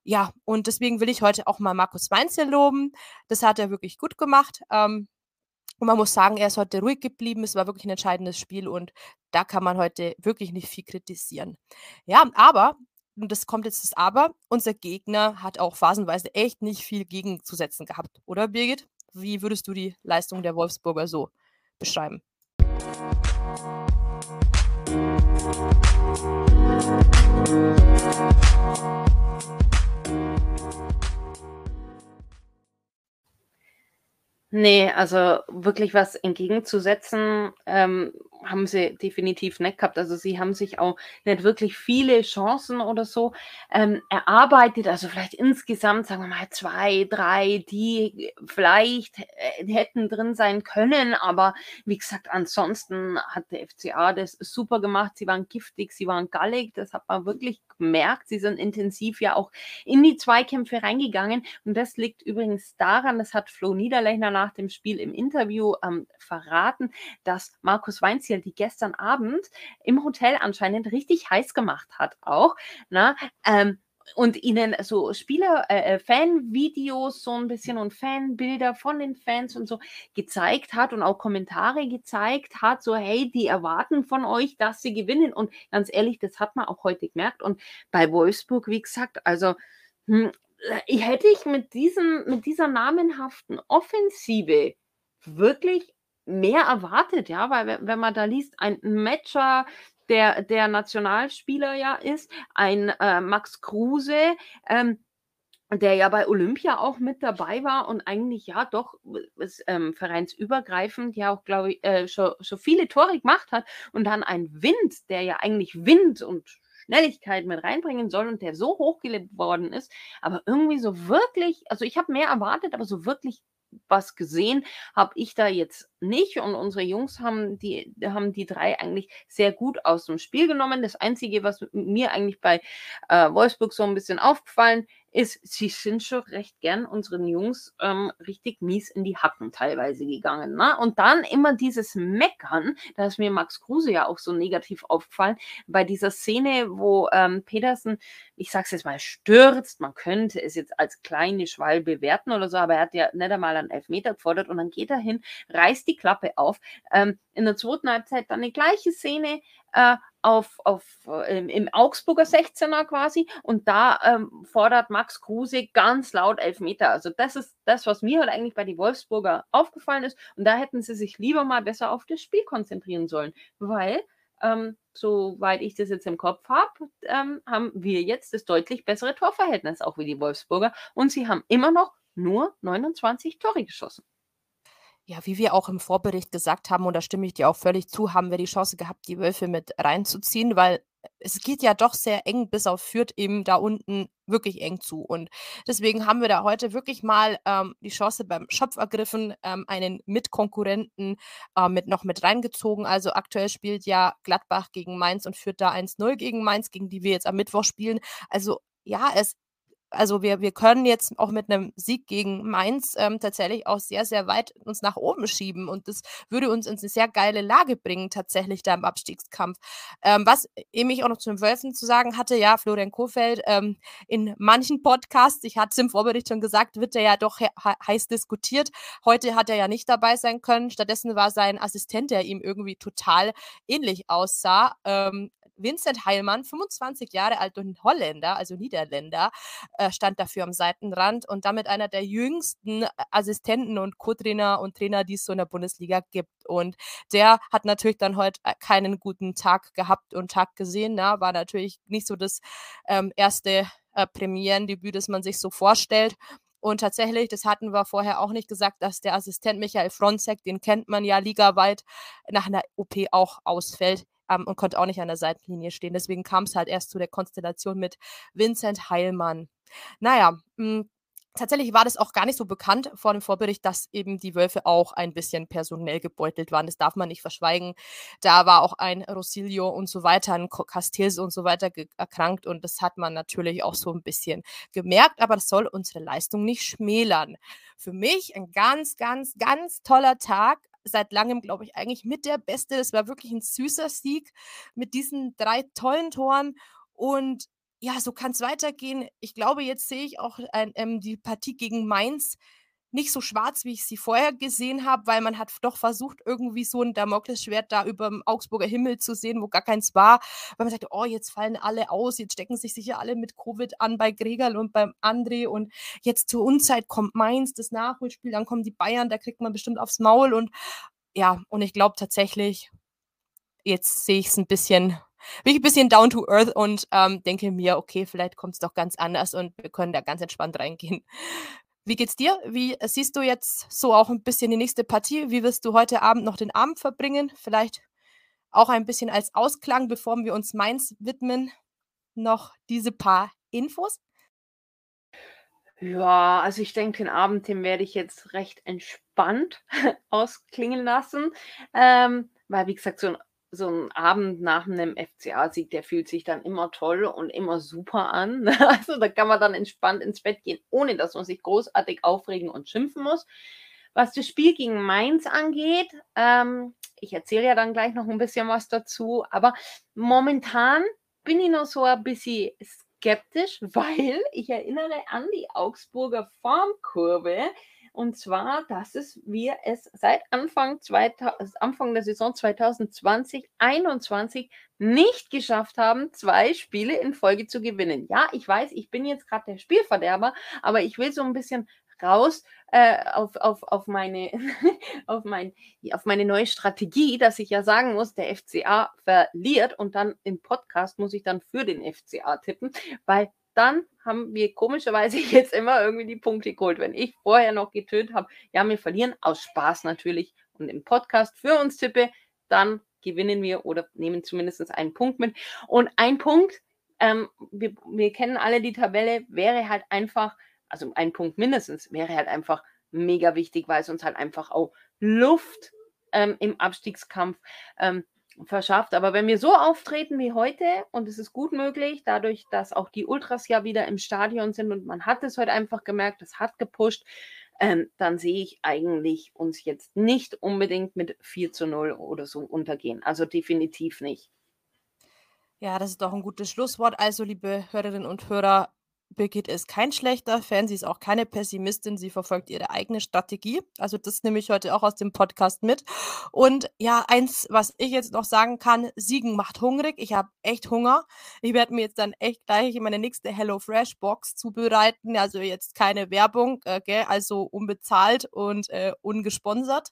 Ja, und deswegen will ich heute auch mal Markus Weinzel loben. Das hat er wirklich gut gemacht. Ähm, und man muss sagen, er ist heute ruhig geblieben. Es war wirklich ein entscheidendes Spiel und da kann man heute wirklich nicht viel kritisieren. Ja, aber, und das kommt jetzt das Aber, unser Gegner hat auch phasenweise echt nicht viel gegenzusetzen gehabt, oder Birgit? Wie würdest du die Leistung der Wolfsburger so beschreiben? Nee, also wirklich was entgegenzusetzen, ähm, haben sie definitiv nicht gehabt. Also sie haben sich auch nicht wirklich viele Chancen oder so ähm, erarbeitet. Also vielleicht insgesamt, sagen wir mal, zwei, drei, die vielleicht äh, hätten drin sein können. Aber wie gesagt, ansonsten hat der FCA das super gemacht. Sie waren giftig, sie waren gallig. Das hat man wirklich gemerkt. Sie sind intensiv ja auch in die Zweikämpfe reingegangen. Und das liegt übrigens daran, das hat Flo Niederlechner nach dem Spiel im Interview ähm, verraten, dass Markus Weinziel die gestern Abend im Hotel anscheinend richtig heiß gemacht hat auch. Na, ähm, und ihnen so Spieler, äh, äh, Fanvideos so ein bisschen und Fanbilder von den Fans und so gezeigt hat und auch Kommentare gezeigt hat, so hey, die erwarten von euch, dass sie gewinnen. Und ganz ehrlich, das hat man auch heute gemerkt. Und bei Wolfsburg, wie gesagt, also hm, äh, hätte ich mit, diesem, mit dieser namenhaften Offensive wirklich mehr erwartet, ja, weil wenn man da liest, ein Matcher, der, der Nationalspieler ja ist, ein äh, Max Kruse, ähm, der ja bei Olympia auch mit dabei war und eigentlich ja doch ist, ähm, vereinsübergreifend ja auch, glaube ich, äh, schon, schon viele Tore gemacht hat und dann ein Wind, der ja eigentlich Wind und Schnelligkeit mit reinbringen soll und der so hochgelebt worden ist, aber irgendwie so wirklich, also ich habe mehr erwartet, aber so wirklich was gesehen habe ich da jetzt nicht. Und unsere Jungs haben die, haben die drei eigentlich sehr gut aus dem Spiel genommen. Das Einzige, was mir eigentlich bei äh, Wolfsburg so ein bisschen aufgefallen ist, sie sind schon recht gern unseren Jungs ähm, richtig mies in die Hacken teilweise gegangen. Ne? Und dann immer dieses Meckern, da ist mir Max Kruse ja auch so negativ aufgefallen, bei dieser Szene, wo ähm, Petersen, ich sag's jetzt mal, stürzt, man könnte es jetzt als kleine Schwall bewerten oder so, aber er hat ja nicht einmal einen Elfmeter gefordert und dann geht er hin, reißt die Klappe auf. Ähm, in der zweiten Halbzeit dann die gleiche Szene, äh, auf, auf, äh, im Augsburger 16er quasi und da ähm, fordert Max Kruse ganz laut Elfmeter. Also das ist das, was mir halt eigentlich bei den Wolfsburger aufgefallen ist und da hätten sie sich lieber mal besser auf das Spiel konzentrieren sollen, weil ähm, soweit ich das jetzt im Kopf habe, ähm, haben wir jetzt das deutlich bessere Torverhältnis auch wie die Wolfsburger und sie haben immer noch nur 29 Tore geschossen. Ja, wie wir auch im Vorbericht gesagt haben, und da stimme ich dir auch völlig zu, haben wir die Chance gehabt, die Wölfe mit reinzuziehen, weil es geht ja doch sehr eng bis auf Fürth eben da unten wirklich eng zu. Und deswegen haben wir da heute wirklich mal ähm, die Chance beim Schopf ergriffen, ähm, einen Mitkonkurrenten äh, mit noch mit reingezogen. Also aktuell spielt ja Gladbach gegen Mainz und führt da 1-0 gegen Mainz, gegen die wir jetzt am Mittwoch spielen. Also ja, es also wir, wir können jetzt auch mit einem Sieg gegen Mainz ähm, tatsächlich auch sehr, sehr weit uns nach oben schieben. Und das würde uns in eine sehr geile Lage bringen, tatsächlich da im Abstiegskampf. Ähm, was eben ich auch noch zu den Wölfen zu sagen hatte, ja, Florian Kohfeldt, ähm, in manchen Podcasts, ich hatte es im Vorbericht schon gesagt, wird er ja doch he heiß diskutiert. Heute hat er ja nicht dabei sein können. Stattdessen war sein Assistent, der ihm irgendwie total ähnlich aussah, ähm, Vincent Heilmann, 25 Jahre alt und Holländer, also Niederländer, äh, stand dafür am Seitenrand und damit einer der jüngsten äh, Assistenten und Co-Trainer und Trainer, die es so in der Bundesliga gibt. Und der hat natürlich dann heute äh, keinen guten Tag gehabt und Tag gesehen. Na? Ne? War natürlich nicht so das ähm, erste äh, Premierendebüt, das man sich so vorstellt. Und tatsächlich, das hatten wir vorher auch nicht gesagt, dass der Assistent Michael Fronzek, den kennt man ja ligaweit, nach einer OP auch ausfällt ähm, und konnte auch nicht an der Seitenlinie stehen. Deswegen kam es halt erst zu der Konstellation mit Vincent Heilmann. Naja, mh, hm, Tatsächlich war das auch gar nicht so bekannt vor dem Vorbericht, dass eben die Wölfe auch ein bisschen personell gebeutelt waren. Das darf man nicht verschweigen. Da war auch ein Rosilio und so weiter, ein Castells und so weiter erkrankt und das hat man natürlich auch so ein bisschen gemerkt, aber das soll unsere Leistung nicht schmälern. Für mich ein ganz, ganz, ganz toller Tag seit langem, glaube ich, eigentlich mit der beste. Das war wirklich ein süßer Sieg mit diesen drei tollen Toren. Und ja, so kann es weitergehen. Ich glaube, jetzt sehe ich auch ähm, die Partie gegen Mainz nicht so schwarz, wie ich sie vorher gesehen habe, weil man hat doch versucht, irgendwie so ein Damoklesschwert da über dem Augsburger Himmel zu sehen, wo gar keins war, weil man sagte, oh, jetzt fallen alle aus, jetzt stecken sich sicher alle mit Covid an bei Gregerl und beim André und jetzt zur Unzeit kommt Mainz, das Nachholspiel, dann kommen die Bayern, da kriegt man bestimmt aufs Maul und ja, und ich glaube tatsächlich, jetzt sehe ich es ein bisschen bin ich ein bisschen down to earth und ähm, denke mir, okay, vielleicht kommt es doch ganz anders und wir können da ganz entspannt reingehen. Wie geht's dir? Wie äh, siehst du jetzt so auch ein bisschen die nächste Partie? Wie wirst du heute Abend noch den Abend verbringen? Vielleicht auch ein bisschen als Ausklang, bevor wir uns Mainz widmen, noch diese paar Infos? Ja, also ich denke, den Abend, den werde ich jetzt recht entspannt *laughs* ausklingen lassen. Ähm, weil, wie gesagt, so ein so ein Abend nach einem FCA-Sieg, der fühlt sich dann immer toll und immer super an. *laughs* Also da kann man dann entspannt ins Bett gehen, ohne dass man sich großartig aufregen und schimpfen muss. Was das Spiel gegen Mainz angeht, ähm, ich erzähle ja dann gleich noch ein bisschen was dazu, aber momentan bin ich noch so ein bisschen skeptisch, *laughs* weil ich erinnere an die Augsburger Formkurve. Und zwar, dass es wir es seit Anfang, 2000, Anfang der Saison 2020, 2021 nicht geschafft haben, zwei Spiele in Folge zu gewinnen. Ja, ich weiß, ich bin jetzt gerade der Spielverderber, aber ich will so ein bisschen raus äh, auf, auf, auf, meine, *laughs* auf, mein, auf meine neue Strategie, dass ich ja sagen muss, der FCA verliert und dann im Podcast muss ich dann für den FCA tippen, weil dann haben wir komischerweise *laughs* jetzt immer irgendwie die Punkte geholt. Wenn ich vorher noch getötet habe, ja, wir verlieren aus Spaß natürlich und im Podcast für uns tippe, dann gewinnen wir oder nehmen zumindest einen Punkt mit. Und ein Punkt, ähm, wir, wir kennen alle die Tabelle, wäre halt einfach also ein Punkt mindestens, wäre halt einfach mega wichtig, weil es uns halt einfach auch Luft ähm, im Abstiegskampf ähm, verschafft. Aber wenn wir so auftreten wie heute, und es ist gut möglich, dadurch, dass auch die Ultras ja wieder im Stadion sind und man hat es heute einfach gemerkt, es hat gepusht, ähm, dann sehe ich eigentlich uns jetzt nicht unbedingt mit 4 zu 0 oder so untergehen. Also definitiv nicht. Ja, das ist doch ein gutes Schlusswort. Also, liebe Hörerinnen und Hörer, Birgit ist kein schlechter Fan, sie ist auch keine Pessimistin, sie verfolgt ihre eigene Strategie. Also das nehme ich heute auch aus dem Podcast mit. Und ja, eins, was ich jetzt noch sagen kann, Siegen macht hungrig. Ich habe echt Hunger. Ich werde mir jetzt dann echt gleich meine nächste Hello Fresh Box zubereiten. Also jetzt keine Werbung, äh, gell? also unbezahlt und äh, ungesponsert.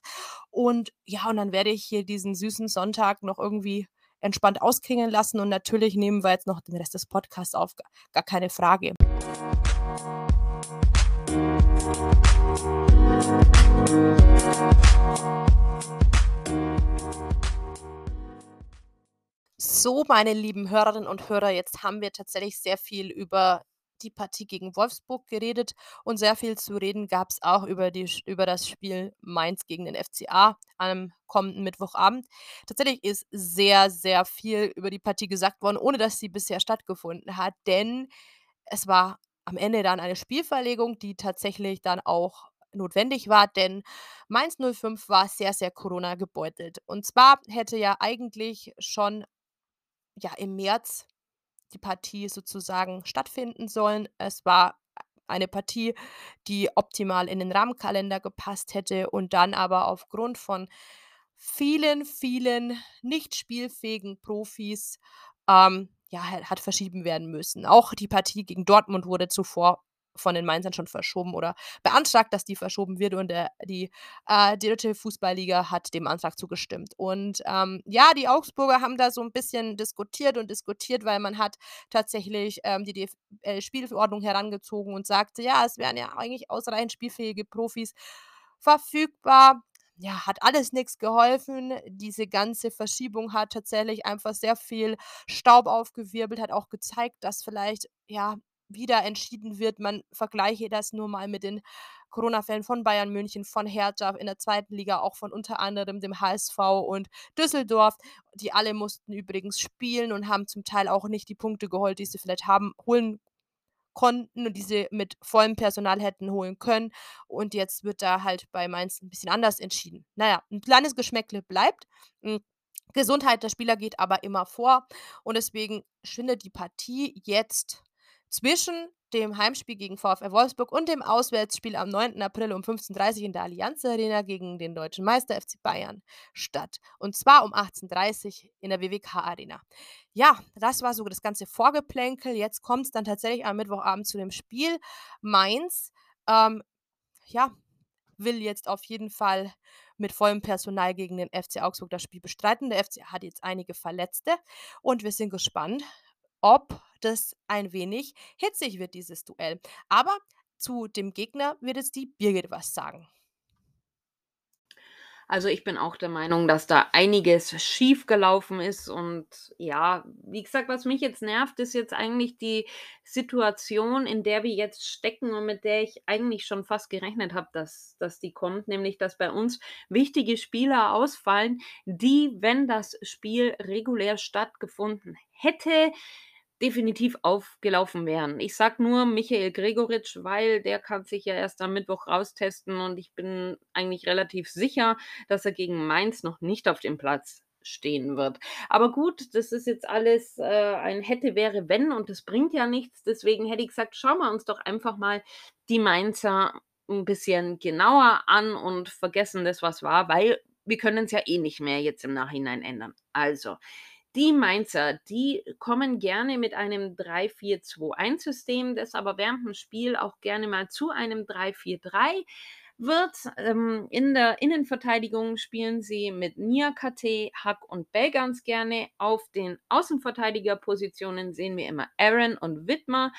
Und ja, und dann werde ich hier diesen süßen Sonntag noch irgendwie entspannt ausklingen lassen. Und natürlich nehmen wir jetzt noch den Rest des Podcasts auf, gar keine Frage. So, meine lieben Hörerinnen und Hörer, jetzt haben wir tatsächlich sehr viel über die Partie gegen Wolfsburg geredet und sehr viel zu reden gab es auch über, die, über das Spiel Mainz gegen den FCA am kommenden Mittwochabend. Tatsächlich ist sehr, sehr viel über die Partie gesagt worden, ohne dass sie bisher stattgefunden hat, denn es war am Ende dann eine Spielverlegung, die tatsächlich dann auch notwendig war, denn Mainz 05 war sehr, sehr Corona gebeutelt. Und zwar hätte ja eigentlich schon ja, im März die Partie sozusagen stattfinden sollen. Es war eine Partie, die optimal in den Rahmenkalender gepasst hätte und dann aber aufgrund von vielen, vielen nicht spielfähigen Profis ähm, ja, hat verschieben werden müssen. Auch die Partie gegen Dortmund wurde zuvor von den Mainzern schon verschoben oder beantragt, dass die verschoben wird und der, die, äh, die dritte Fußballliga hat dem Antrag zugestimmt. Und ähm, ja, die Augsburger haben da so ein bisschen diskutiert und diskutiert, weil man hat tatsächlich ähm, die DFL-Spielverordnung herangezogen und sagte, ja, es wären ja eigentlich ausreichend spielfähige Profis verfügbar ja, hat alles nichts geholfen. Diese ganze Verschiebung hat tatsächlich einfach sehr viel Staub aufgewirbelt, hat auch gezeigt, dass vielleicht, ja, wieder entschieden wird, man vergleiche das nur mal mit den Corona-Fällen von Bayern München, von Hertha in der zweiten Liga, auch von unter anderem dem HSV und Düsseldorf. Die alle mussten übrigens spielen und haben zum Teil auch nicht die Punkte geholt, die sie vielleicht haben holen konnten und die sie mit vollem Personal hätten holen können. Und jetzt wird da halt bei Mainz ein bisschen anders entschieden. Naja, ein kleines Geschmäckle bleibt. Hm, Gesundheit der Spieler geht aber immer vor. Und deswegen findet die Partie jetzt zwischen dem Heimspiel gegen VfL Wolfsburg und dem Auswärtsspiel am 9. April um 15.30 Uhr in der Allianz Arena gegen den deutschen Meister FC Bayern statt. Und zwar um 18.30 Uhr in der WWK Arena. Ja, das war so das ganze Vorgeplänkel. Jetzt kommt es dann tatsächlich am Mittwochabend zu dem Spiel. Mainz, ähm, ja, will jetzt auf jeden Fall mit vollem Personal gegen den FC Augsburg das Spiel bestreiten. Der FC hat jetzt einige Verletzte und wir sind gespannt, ob das ein wenig hitzig wird, dieses Duell. Aber zu dem Gegner wird jetzt die Birgit was sagen. Also ich bin auch der Meinung, dass da einiges schief gelaufen ist. Und ja, wie gesagt, was mich jetzt nervt, ist jetzt eigentlich die Situation, in der wir jetzt stecken und mit der ich eigentlich schon fast gerechnet habe, dass, dass die kommt, nämlich dass bei uns wichtige Spieler ausfallen, die, wenn das Spiel regulär stattgefunden hätte, definitiv aufgelaufen wären. Ich sage nur Michael Gregoritsch, weil der kann sich ja erst am Mittwoch raustesten und ich bin eigentlich relativ sicher, dass er gegen Mainz noch nicht auf dem Platz stehen wird. Aber gut, das ist jetzt alles äh, ein hätte, wäre, wenn und das bringt ja nichts. Deswegen hätte ich gesagt, schauen wir uns doch einfach mal die Mainzer ein bisschen genauer an und vergessen das, was war, weil wir können es ja eh nicht mehr jetzt im Nachhinein ändern. Also, die Mainzer, die kommen gerne mit einem 3-4-2-1-System, das aber während dem Spiel auch gerne mal zu einem 3-4-3 wird. Ähm, in der Innenverteidigung spielen sie mit Niakate, Hack und Bell ganz gerne. Auf den Außenverteidigerpositionen sehen wir immer Aaron und Wittmer.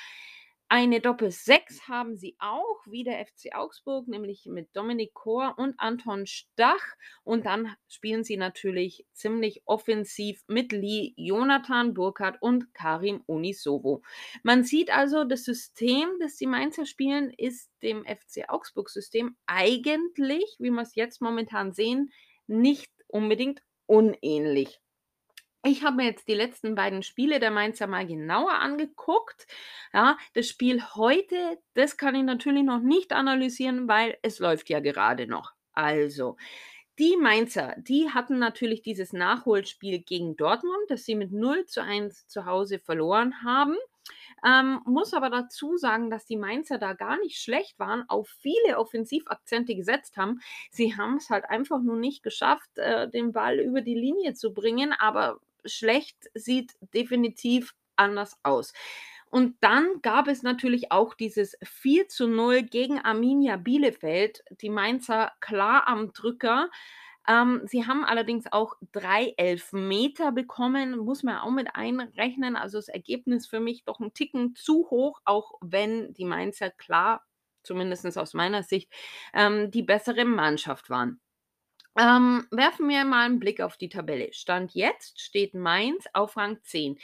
Eine Doppel-6 haben sie auch, wie der FC Augsburg, nämlich mit Dominik Kor und Anton Stach. Und dann spielen sie natürlich ziemlich offensiv mit Lee, Jonathan Burkhardt und Karim Unisovo. Man sieht also, das System, das die Mainzer spielen, ist dem FC Augsburg-System eigentlich, wie wir es jetzt momentan sehen, nicht unbedingt unähnlich. Ich habe mir jetzt die letzten beiden Spiele der Mainzer mal genauer angeguckt. Ja, das Spiel heute, das kann ich natürlich noch nicht analysieren, weil es läuft ja gerade noch. Also, die Mainzer, die hatten natürlich dieses Nachholspiel gegen Dortmund, das sie mit 0 zu 1 zu Hause verloren haben. Ähm, muss aber dazu sagen, dass die Mainzer da gar nicht schlecht waren, auf viele Offensivakzente gesetzt haben. Sie haben es halt einfach nur nicht geschafft, äh, den Ball über die Linie zu bringen, aber schlecht sieht definitiv anders aus. Und dann gab es natürlich auch dieses 4 zu 0 gegen Arminia Bielefeld. Die Mainzer klar am Drücker. Ähm, sie haben allerdings auch drei Elfmeter bekommen, muss man auch mit einrechnen. Also das Ergebnis für mich doch ein Ticken zu hoch, auch wenn die Mainzer klar, zumindest aus meiner Sicht, ähm, die bessere Mannschaft waren. Ähm, werfen wir mal einen Blick auf die Tabelle. Stand jetzt steht Mainz auf Rang 10.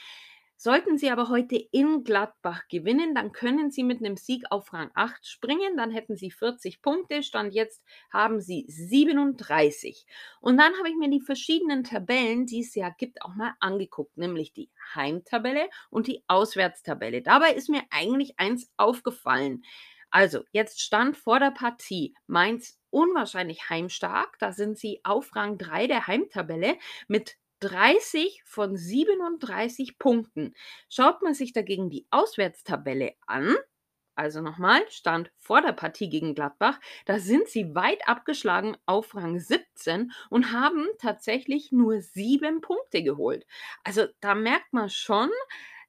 Sollten Sie aber heute in Gladbach gewinnen, dann können Sie mit einem Sieg auf Rang 8 springen. Dann hätten Sie 40 Punkte. Stand jetzt haben Sie 37. Und dann habe ich mir die verschiedenen Tabellen, die es ja gibt, auch mal angeguckt, nämlich die Heimtabelle und die Auswärtstabelle. Dabei ist mir eigentlich eins aufgefallen. Also, jetzt stand vor der Partie Mainz unwahrscheinlich heimstark. Da sind sie auf Rang 3 der Heimtabelle mit 30 von 37 Punkten. Schaut man sich dagegen die Auswärtstabelle an, also nochmal, stand vor der Partie gegen Gladbach, da sind sie weit abgeschlagen auf Rang 17 und haben tatsächlich nur sieben Punkte geholt. Also da merkt man schon,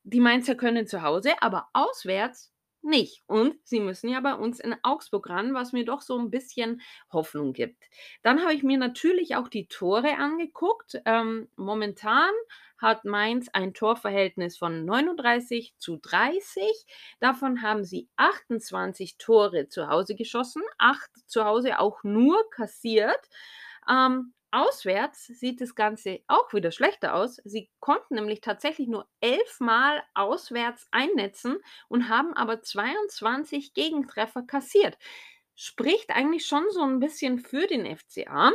die Mainzer können zu Hause, aber auswärts nicht. Und sie müssen ja bei uns in Augsburg ran, was mir doch so ein bisschen Hoffnung gibt. Dann habe ich mir natürlich auch die Tore angeguckt. Ähm, momentan hat Mainz ein Torverhältnis von 39 zu 30. Davon haben sie 28 Tore zu Hause geschossen, 8 zu Hause auch nur kassiert. Ähm, Auswärts sieht das Ganze auch wieder schlechter aus. Sie konnten nämlich tatsächlich nur elfmal auswärts einnetzen und haben aber 22 Gegentreffer kassiert. Spricht eigentlich schon so ein bisschen für den FCA.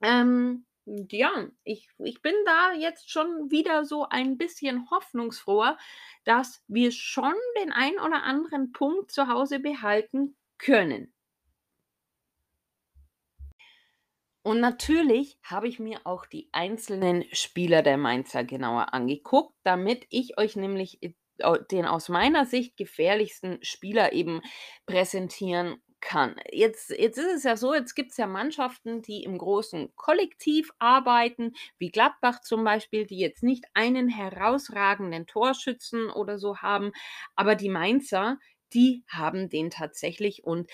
Ähm, ja, ich, ich bin da jetzt schon wieder so ein bisschen hoffnungsfroher, dass wir schon den ein oder anderen Punkt zu Hause behalten können. Und natürlich habe ich mir auch die einzelnen Spieler der Mainzer genauer angeguckt, damit ich euch nämlich äh, den aus meiner Sicht gefährlichsten Spieler eben präsentieren kann. Jetzt, jetzt ist es ja so, jetzt gibt es ja Mannschaften, die im großen Kollektiv arbeiten, wie Gladbach zum Beispiel, die jetzt nicht einen herausragenden Torschützen oder so haben, aber die Mainzer, die haben den tatsächlich und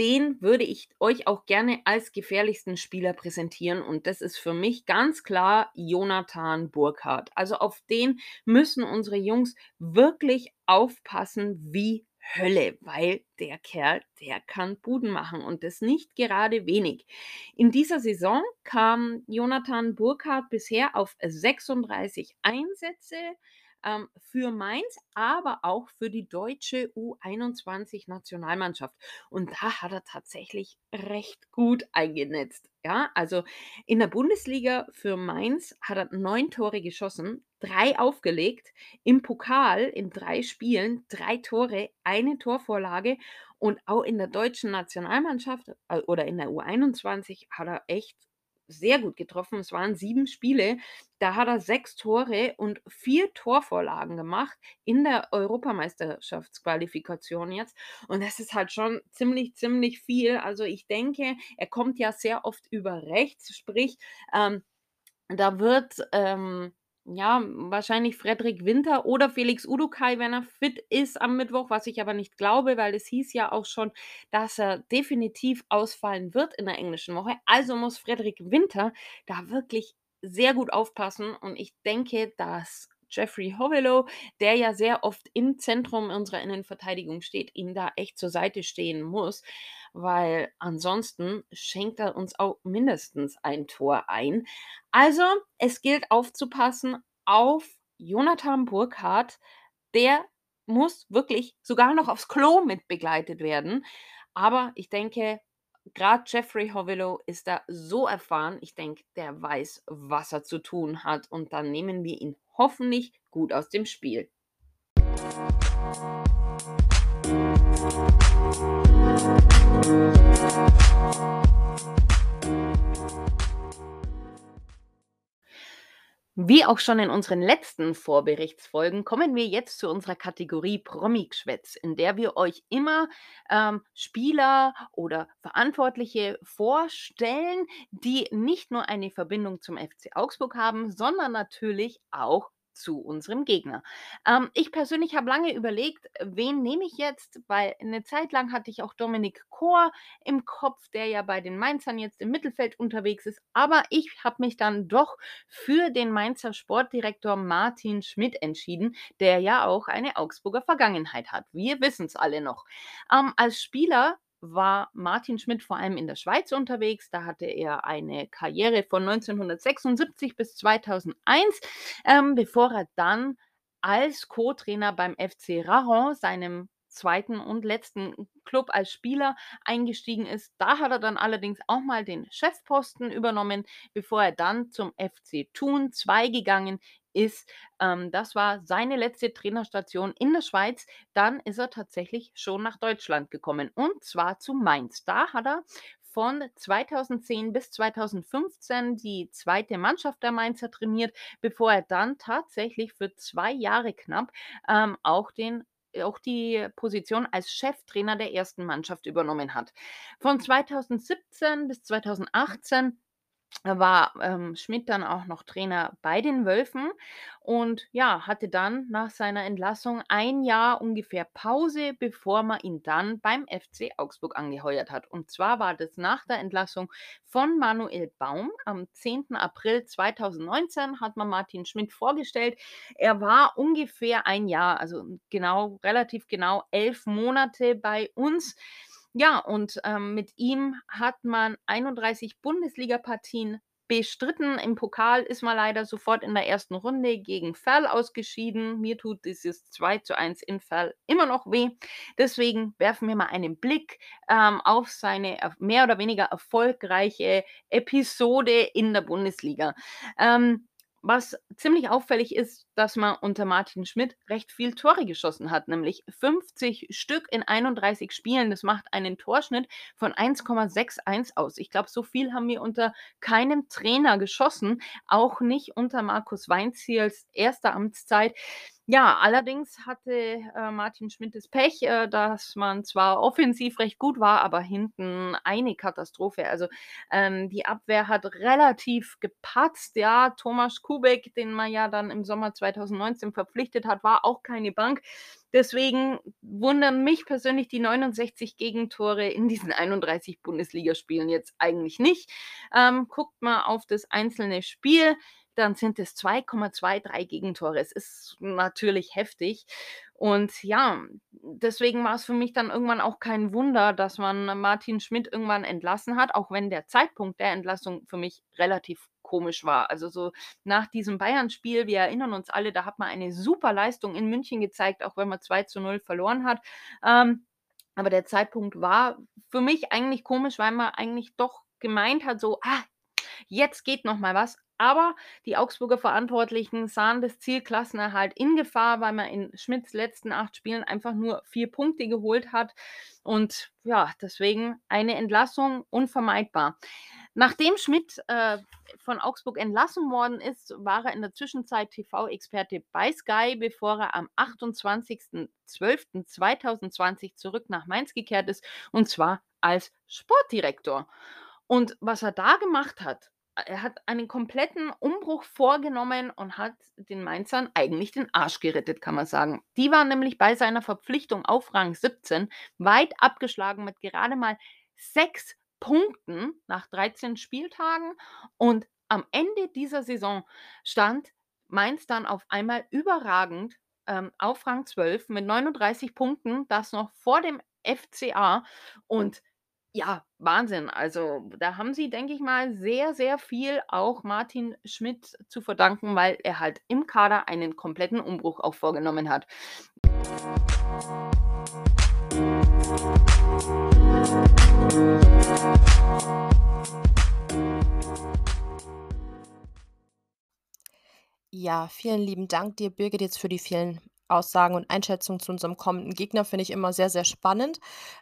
den würde ich euch auch gerne als gefährlichsten Spieler präsentieren. Und das ist für mich ganz klar Jonathan Burkhardt. Also auf den müssen unsere Jungs wirklich aufpassen wie Hölle, weil der Kerl, der kann Buden machen und das nicht gerade wenig. In dieser Saison kam Jonathan Burkhardt bisher auf 36 Einsätze ähm, für Mainz, aber auch für die deutsche U21-Nationalmannschaft. Und da hat er tatsächlich recht gut eingenetzt. Ja, also in der Bundesliga für Mainz hat er neun Tore geschossen, drei aufgelegt, im Pokal in drei Spielen drei Tore, eine Torvorlage und auch in der deutschen Nationalmannschaft äh, oder in der U21 hat er echt sehr gut getroffen. Es waren sieben Spiele. Da hat er sechs Tore und vier Torvorlagen gemacht in der Europameisterschaftsqualifikation jetzt. Und das ist halt schon ziemlich, ziemlich viel. Also ich denke, er kommt ja sehr oft über rechts, sprich, ähm, da wird ähm, ja, wahrscheinlich Frederik Winter oder Felix Udukai, wenn er fit ist am Mittwoch, was ich aber nicht glaube, weil es hieß ja auch schon, dass er definitiv ausfallen wird in der englischen Woche. Also muss Frederik Winter da wirklich sehr gut aufpassen und ich denke, dass Jeffrey Hovelow, der ja sehr oft im Zentrum unserer Innenverteidigung steht, ihm da echt zur Seite stehen muss, weil ansonsten schenkt er uns auch mindestens ein Tor ein. Also, es gilt aufzupassen auf Jonathan Burkhardt. Der muss wirklich sogar noch aufs Klo mit begleitet werden. Aber ich denke, gerade Jeffrey Hovillo ist da so erfahren. Ich denke, der weiß, was er zu tun hat. Und dann nehmen wir ihn hoffentlich gut aus dem Spiel. Wie auch schon in unseren letzten Vorberichtsfolgen kommen wir jetzt zu unserer Kategorie Promi-Geschwätz, in der wir euch immer ähm, Spieler oder Verantwortliche vorstellen, die nicht nur eine Verbindung zum FC Augsburg haben, sondern natürlich auch zu unserem Gegner. Ähm, ich persönlich habe lange überlegt, wen nehme ich jetzt, weil eine Zeit lang hatte ich auch Dominik Kor im Kopf, der ja bei den Mainzern jetzt im Mittelfeld unterwegs ist. Aber ich habe mich dann doch für den Mainzer Sportdirektor Martin Schmidt entschieden, der ja auch eine Augsburger Vergangenheit hat. Wir wissen es alle noch. Ähm, als Spieler war Martin Schmidt vor allem in der Schweiz unterwegs. Da hatte er eine Karriere von 1976 bis 2001, ähm, bevor er dann als Co-Trainer beim FC Raron, seinem zweiten und letzten Club als Spieler eingestiegen ist. Da hat er dann allerdings auch mal den Chefposten übernommen, bevor er dann zum FC Thun 2 gegangen ist. Ähm, das war seine letzte Trainerstation in der Schweiz. Dann ist er tatsächlich schon nach Deutschland gekommen und zwar zu Mainz. Da hat er von 2010 bis 2015 die zweite Mannschaft der Mainzer trainiert, bevor er dann tatsächlich für zwei Jahre knapp ähm, auch den auch die Position als Cheftrainer der ersten Mannschaft übernommen hat. Von 2017 bis 2018 war ähm, Schmidt dann auch noch Trainer bei den Wölfen und ja, hatte dann nach seiner Entlassung ein Jahr ungefähr Pause, bevor man ihn dann beim FC Augsburg angeheuert hat. Und zwar war das nach der Entlassung von Manuel Baum. Am 10. April 2019 hat man Martin Schmidt vorgestellt. Er war ungefähr ein Jahr, also genau, relativ genau elf Monate bei uns. Ja, und ähm, mit ihm hat man 31 Bundesliga-Partien bestritten. Im Pokal ist man leider sofort in der ersten Runde gegen Ferl ausgeschieden. Mir tut dieses 2 zu 1 in Ferl immer noch weh. Deswegen werfen wir mal einen Blick ähm, auf seine mehr oder weniger erfolgreiche Episode in der Bundesliga. Ähm, was ziemlich auffällig ist, dass man unter Martin Schmidt recht viel Tore geschossen hat, nämlich 50 Stück in 31 Spielen. Das macht einen Torschnitt von 1,61 aus. Ich glaube, so viel haben wir unter keinem Trainer geschossen, auch nicht unter Markus Weinziels erster Amtszeit. Ja, allerdings hatte äh, Martin Schmidt das Pech, äh, dass man zwar offensiv recht gut war, aber hinten eine Katastrophe. Also ähm, die Abwehr hat relativ gepatzt. Ja, Thomas Kubek, den man ja dann im Sommer 2019 verpflichtet hat, war auch keine Bank. Deswegen wundern mich persönlich die 69 Gegentore in diesen 31 Bundesligaspielen jetzt eigentlich nicht. Ähm, guckt mal auf das einzelne Spiel. Dann sind es 2,23 Gegentore. Es ist natürlich heftig. Und ja, deswegen war es für mich dann irgendwann auch kein Wunder, dass man Martin Schmidt irgendwann entlassen hat, auch wenn der Zeitpunkt der Entlassung für mich relativ komisch war. Also so nach diesem Bayern-Spiel, wir erinnern uns alle, da hat man eine super Leistung in München gezeigt, auch wenn man 2 zu 0 verloren hat. Ähm, aber der Zeitpunkt war für mich eigentlich komisch, weil man eigentlich doch gemeint hat, so, ah, jetzt geht noch mal was. Aber die Augsburger Verantwortlichen sahen das Ziel Klassenerhalt in Gefahr, weil man in Schmidts letzten acht Spielen einfach nur vier Punkte geholt hat. Und ja, deswegen eine Entlassung unvermeidbar. Nachdem Schmidt äh, von Augsburg entlassen worden ist, war er in der Zwischenzeit TV-Experte bei Sky, bevor er am 28.12.2020 zurück nach Mainz gekehrt ist, und zwar als Sportdirektor. Und was er da gemacht hat, er hat einen kompletten Umbruch vorgenommen und hat den Mainzern eigentlich den Arsch gerettet, kann man sagen. Die waren nämlich bei seiner Verpflichtung auf Rang 17 weit abgeschlagen mit gerade mal sechs Punkten nach 13 Spieltagen und am Ende dieser Saison stand Mainz dann auf einmal überragend ähm, auf Rang 12 mit 39 Punkten, das noch vor dem FCA und ja, Wahnsinn. Also, da haben sie, denke ich mal, sehr, sehr viel auch Martin Schmidt zu verdanken, weil er halt im Kader einen kompletten Umbruch auch vorgenommen hat. Ja, vielen lieben Dank dir, Birgit, jetzt für die vielen Aussagen und Einschätzungen zu unserem kommenden Gegner. Finde ich immer sehr, sehr spannend.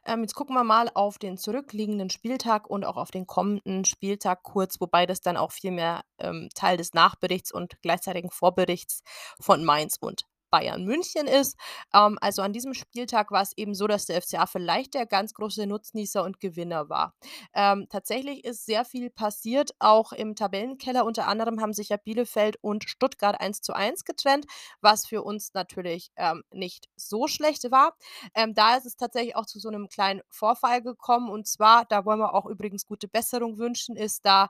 Ähm, jetzt gucken wir mal auf den zurückliegenden Spieltag und auch auf den kommenden Spieltag kurz, wobei das dann auch viel mehr ähm, Teil des Nachberichts und gleichzeitigen Vorberichts von Mainz und Bayern München ist. Ähm, also an diesem Spieltag war es eben so, dass der FCA vielleicht der ganz große Nutznießer und Gewinner war. Ähm, tatsächlich ist sehr viel passiert, auch im Tabellenkeller. Unter anderem haben sich ja Bielefeld und Stuttgart 1 zu 1 getrennt, was für uns natürlich ähm, nicht so schlecht war. Ähm, da ist es tatsächlich auch zu so einem kleinen Vorfall gekommen. Und zwar, da wollen wir auch übrigens gute Besserung wünschen, ist da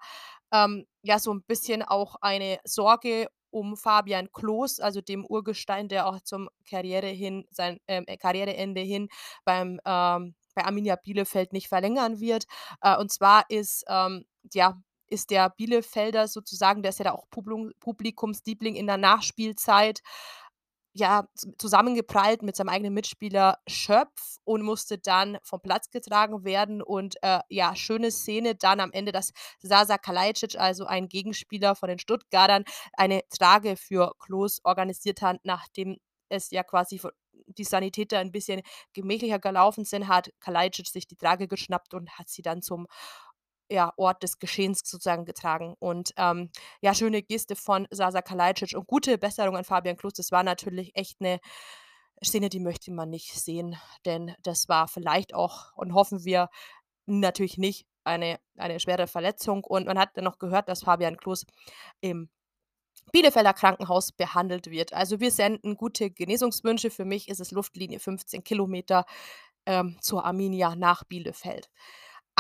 ähm, ja so ein bisschen auch eine Sorge um Fabian Klos, also dem Urgestein, der auch zum Karriere hin, sein ähm, äh, Karriereende hin beim ähm, bei Arminia Bielefeld nicht verlängern wird. Äh, und zwar ist ähm, ja ist der Bielefelder sozusagen, der ist ja da auch Publikumsliebling in der Nachspielzeit, ja, zusammengeprallt mit seinem eigenen Mitspieler Schöpf und musste dann vom Platz getragen werden. Und äh, ja, schöne Szene dann am Ende, dass Sasa Kalajdzic, also ein Gegenspieler von den Stuttgartern, eine Trage für Klos organisiert hat, nachdem es ja quasi die Sanitäter ein bisschen gemächlicher gelaufen sind, hat Kalajdzic sich die Trage geschnappt und hat sie dann zum ja, Ort des Geschehens sozusagen getragen. Und ähm, ja, schöne Geste von Sasa Kalajdzic und gute Besserung an Fabian Klus. Das war natürlich echt eine Szene, die möchte man nicht sehen, denn das war vielleicht auch und hoffen wir natürlich nicht eine, eine schwere Verletzung. Und man hat dann noch gehört, dass Fabian Klus im Bielefelder Krankenhaus behandelt wird. Also wir senden gute Genesungswünsche. Für mich ist es Luftlinie 15 Kilometer ähm, zur Arminia nach Bielefeld.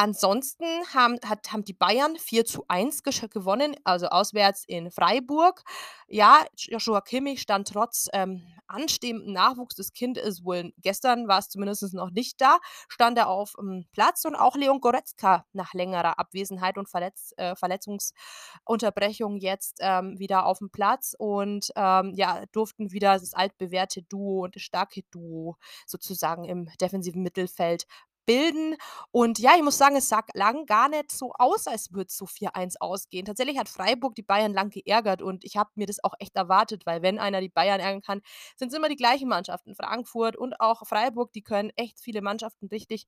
Ansonsten haben hat haben die Bayern 4 zu 1 gewonnen, also auswärts in Freiburg. Ja, Joshua Kimmich stand trotz, ähm, anstehendem Nachwuchs das Kind ist wohl gestern war es zumindest noch nicht da, stand er auf auf'm Platz und auch Leon Goretzka nach längerer Abwesenheit und Verletz äh, Verletzungsunterbrechung jetzt, ähm, wieder auf dem Platz und, ähm, ja, durften wieder das altbewährte Duo und das starke Duo sozusagen im defensiven Mittelfeld bilden. Und ja, ich muss sagen, es sah lang gar nicht so aus, als würde es so 4-1 ausgehen. Tatsächlich hat Freiburg die Bayern lang geärgert und ich habe mir das auch echt erwartet, weil wenn einer die Bayern ärgern kann, sind es immer die gleichen Mannschaften. Frankfurt und auch Freiburg, die können echt viele Mannschaften richtig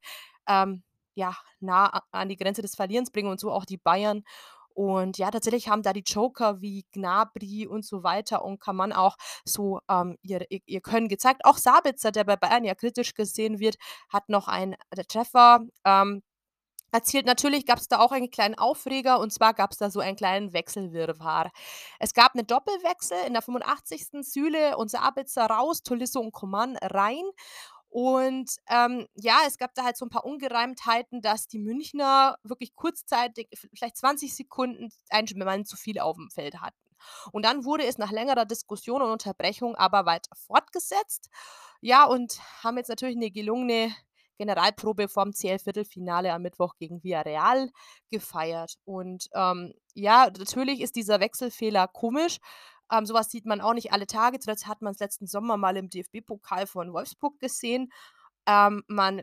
ähm, ja, nah an die Grenze des Verlierens bringen und so auch die Bayern. Und ja, tatsächlich haben da die Joker wie Gnabry und so weiter und kann man auch so ähm, ihr, ihr Können gezeigt. Auch Sabitzer, der bei Bayern ja kritisch gesehen wird, hat noch einen Treffer ähm, erzielt. Natürlich gab es da auch einen kleinen Aufreger und zwar gab es da so einen kleinen Wechselwirrwarr. Es gab einen Doppelwechsel in der 85. Süle und Sabitzer raus, Tolisso und Coman rein. Und ähm, ja, es gab da halt so ein paar Ungereimtheiten, dass die Münchner wirklich kurzzeitig, vielleicht 20 Sekunden, Mann zu viel auf dem Feld hatten. Und dann wurde es nach längerer Diskussion und Unterbrechung aber weiter fortgesetzt. Ja, und haben jetzt natürlich eine gelungene Generalprobe vom CL-Viertelfinale am Mittwoch gegen Villarreal gefeiert. Und ähm, ja, natürlich ist dieser Wechselfehler komisch. Ähm, sowas sieht man auch nicht alle Tage. Zuletzt hat man es letzten Sommer mal im DFB-Pokal von Wolfsburg gesehen. Ähm, man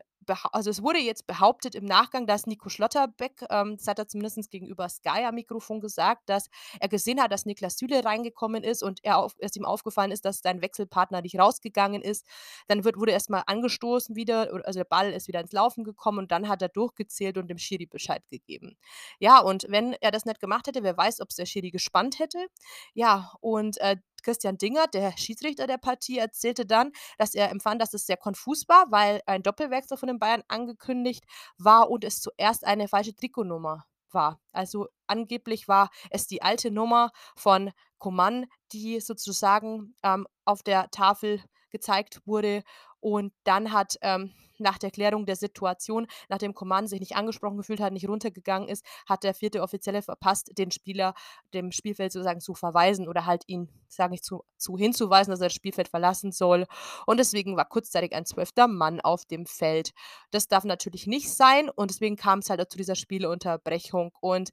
also es wurde jetzt behauptet im Nachgang, dass Nico Schlotterbeck, ähm, das hat er zumindest gegenüber Sky am Mikrofon gesagt, dass er gesehen hat, dass Niklas Süle reingekommen ist und er auf, es ihm aufgefallen ist, dass sein Wechselpartner nicht rausgegangen ist. Dann wird, wurde erstmal angestoßen wieder, also der Ball ist wieder ins Laufen gekommen und dann hat er durchgezählt und dem Schiri Bescheid gegeben. Ja, und wenn er das nicht gemacht hätte, wer weiß, ob es der Schiri gespannt hätte. Ja, und äh, Christian Dinger, der Schiedsrichter der Partie, erzählte dann, dass er empfand, dass es sehr konfus war, weil ein Doppelwechsel von den Bayern angekündigt war und es zuerst eine falsche Trikotnummer war. Also angeblich war es die alte Nummer von Coman, die sozusagen ähm, auf der Tafel gezeigt wurde. Und dann hat ähm, nach der Klärung der Situation, nachdem Coman sich nicht angesprochen gefühlt hat, nicht runtergegangen ist, hat der vierte Offizielle verpasst, den Spieler dem Spielfeld sozusagen zu verweisen oder halt ihn, sage ich, zu, zu hinzuweisen, dass er das Spielfeld verlassen soll. Und deswegen war kurzzeitig ein zwölfter Mann auf dem Feld. Das darf natürlich nicht sein und deswegen kam es halt zu dieser Spielunterbrechung. Und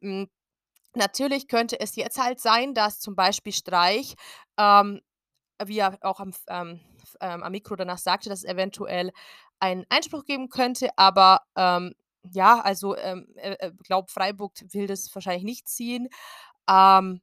mh, hm, Natürlich könnte es jetzt halt sein, dass zum Beispiel Streich, ähm, wie er auch am, ähm, ähm, am Mikro danach sagte, dass eventuell einen Einspruch geben könnte, aber ähm, ja, also ähm, äh, glaube, Freiburg will das wahrscheinlich nicht ziehen. Ähm,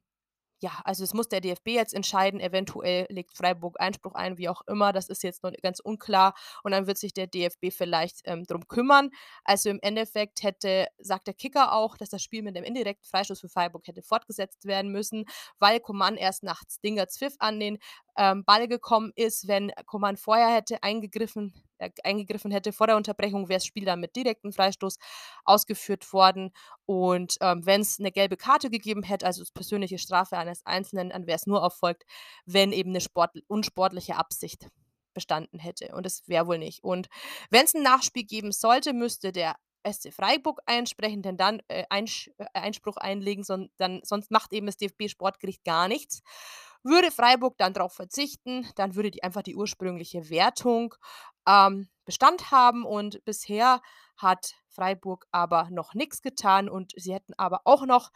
ja, also es muss der DFB jetzt entscheiden. Eventuell legt Freiburg Einspruch ein, wie auch immer. Das ist jetzt noch ganz unklar. Und dann wird sich der DFB vielleicht ähm, drum kümmern. Also im Endeffekt hätte, sagt der Kicker auch, dass das Spiel mit dem indirekten Freistoß für Freiburg hätte fortgesetzt werden müssen, weil Coman erst nachts Dinger Zwiff an den ähm, Ball gekommen ist. Wenn Coman vorher hätte eingegriffen, äh, eingegriffen hätte vor der Unterbrechung, wäre das Spiel dann mit direktem Freistoß ausgeführt worden. Und ähm, wenn es eine gelbe Karte gegeben hätte, also persönliche Strafe eines Einzelnen, dann wäre es nur erfolgt, wenn eben eine Sport unsportliche Absicht bestanden hätte. Und das wäre wohl nicht. Und wenn es ein Nachspiel geben sollte, müsste der SC Freiburg einsprechen, denn dann äh, äh, Einspruch einlegen, son dann, sonst macht eben das DFB-Sportgericht gar nichts. Würde Freiburg dann darauf verzichten, dann würde die einfach die ursprüngliche Wertung ähm, Bestand haben und bisher hat Freiburg aber noch nichts getan und sie hätten aber auch noch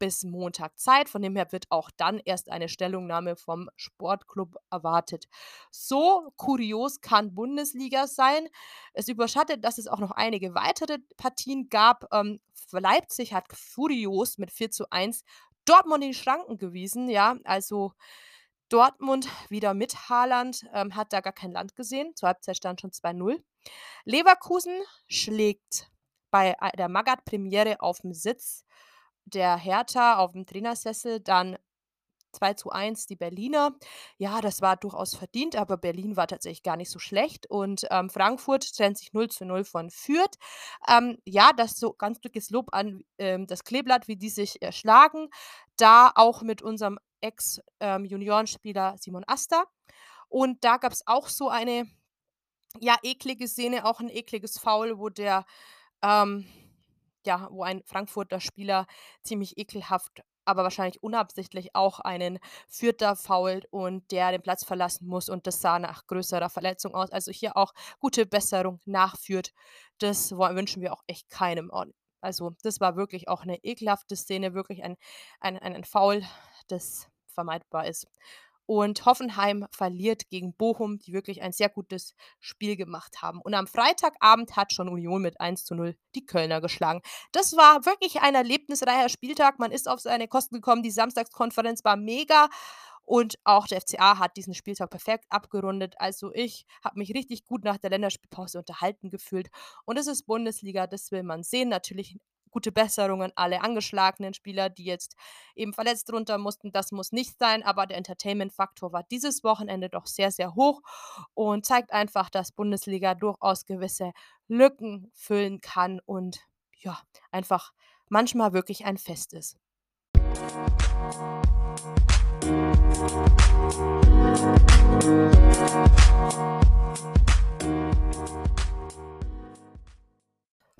bis Montag Zeit. Von dem her wird auch dann erst eine Stellungnahme vom Sportclub erwartet. So kurios kann Bundesliga sein. Es überschattet, dass es auch noch einige weitere Partien gab. Ähm, Leipzig hat furios mit 4 zu 1 Dortmund in Schranken gewiesen. Ja, also Dortmund wieder mit Haaland, ähm, hat da gar kein Land gesehen. Zur Halbzeit stand schon 2-0. Leverkusen schlägt bei der Magath-Premiere auf dem Sitz der Hertha auf dem Trainersessel dann 2 zu 1 die Berliner. Ja, das war durchaus verdient, aber Berlin war tatsächlich gar nicht so schlecht. Und ähm, Frankfurt trennt sich 0 zu 0 von Fürth. Ähm, ja, das so ganz dickes Lob an ähm, das Kleeblatt, wie die sich erschlagen. Da auch mit unserem Ex-Juniorenspieler ähm, Simon Asta. Und da gab es auch so eine, ja, eklige Szene, auch ein ekliges Foul, wo der, ähm, ja, wo ein Frankfurter Spieler ziemlich ekelhaft aber wahrscheinlich unabsichtlich auch einen Vierter fault und der den Platz verlassen muss und das sah nach größerer Verletzung aus. Also hier auch gute Besserung nachführt. Das wünschen wir auch echt keinem. Also das war wirklich auch eine ekelhafte Szene, wirklich ein, ein, ein Foul, das vermeidbar ist. Und Hoffenheim verliert gegen Bochum, die wirklich ein sehr gutes Spiel gemacht haben. Und am Freitagabend hat schon Union mit 1 zu 0 die Kölner geschlagen. Das war wirklich ein erlebnisreicher Spieltag. Man ist auf seine Kosten gekommen. Die Samstagskonferenz war mega. Und auch der FCA hat diesen Spieltag perfekt abgerundet. Also ich habe mich richtig gut nach der Länderspielpause unterhalten gefühlt. Und es ist Bundesliga, das will man sehen. Natürlich gute Besserung an alle angeschlagenen Spieler, die jetzt eben verletzt runter mussten. Das muss nicht sein, aber der Entertainment-Faktor war dieses Wochenende doch sehr, sehr hoch und zeigt einfach, dass Bundesliga durchaus gewisse Lücken füllen kann und ja, einfach manchmal wirklich ein Fest ist.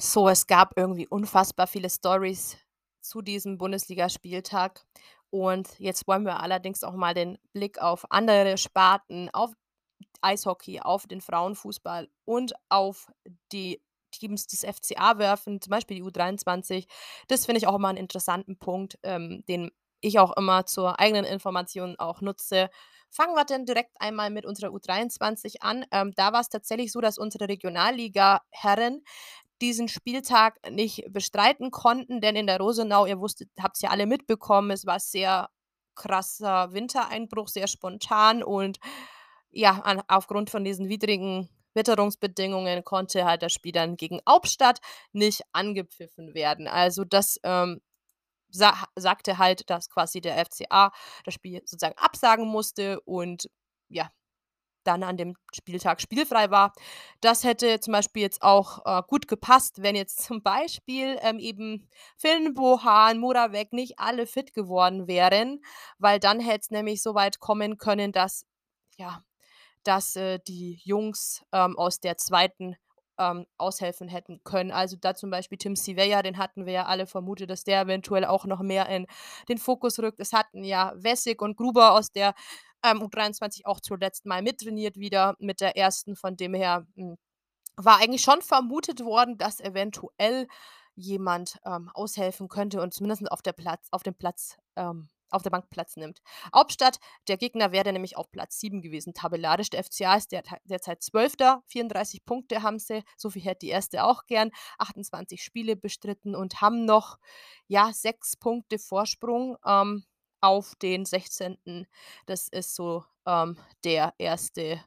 So, es gab irgendwie unfassbar viele Stories zu diesem Bundesligaspieltag Und jetzt wollen wir allerdings auch mal den Blick auf andere Sparten, auf Eishockey, auf den Frauenfußball und auf die Teams des FCA werfen, zum Beispiel die U23. Das finde ich auch immer einen interessanten Punkt, ähm, den ich auch immer zur eigenen Information auch nutze. Fangen wir denn direkt einmal mit unserer U23 an. Ähm, da war es tatsächlich so, dass unsere Regionalliga-Herren diesen Spieltag nicht bestreiten konnten, denn in der Rosenau, ihr wusstet, habt es ja alle mitbekommen, es war sehr krasser Wintereinbruch, sehr spontan und ja, an, aufgrund von diesen widrigen Witterungsbedingungen konnte halt das Spiel dann gegen Hauptstadt nicht angepfiffen werden. Also das ähm, sa sagte halt, dass quasi der FCA das Spiel sozusagen absagen musste und ja, dann an dem Spieltag spielfrei war. Das hätte zum Beispiel jetzt auch äh, gut gepasst, wenn jetzt zum Beispiel ähm, eben Finn, Bohan, Muravec nicht alle fit geworden wären, weil dann hätte es nämlich so weit kommen können, dass ja, dass äh, die Jungs ähm, aus der zweiten ähm, aushelfen hätten können. Also da zum Beispiel Tim Sivella, den hatten wir ja alle vermutet, dass der eventuell auch noch mehr in den Fokus rückt. Es hatten ja Wessig und Gruber aus der ähm, U23 auch zuletzt mal mittrainiert wieder mit der ersten. Von dem her mh, hm, war eigentlich schon vermutet worden, dass eventuell jemand ähm, aushelfen könnte und zumindest auf, der Platz, auf dem Platz ähm, auf der Bank Platz nimmt. Hauptstadt, der Gegner wäre nämlich auf Platz 7 gewesen, tabellarisch. Der FCA ist der, derzeit 12. 34 Punkte haben sie, so viel hätte die erste auch gern. 28 Spiele bestritten und haben noch, ja, sechs Punkte Vorsprung ähm, auf den 16. Das ist so ähm, der erste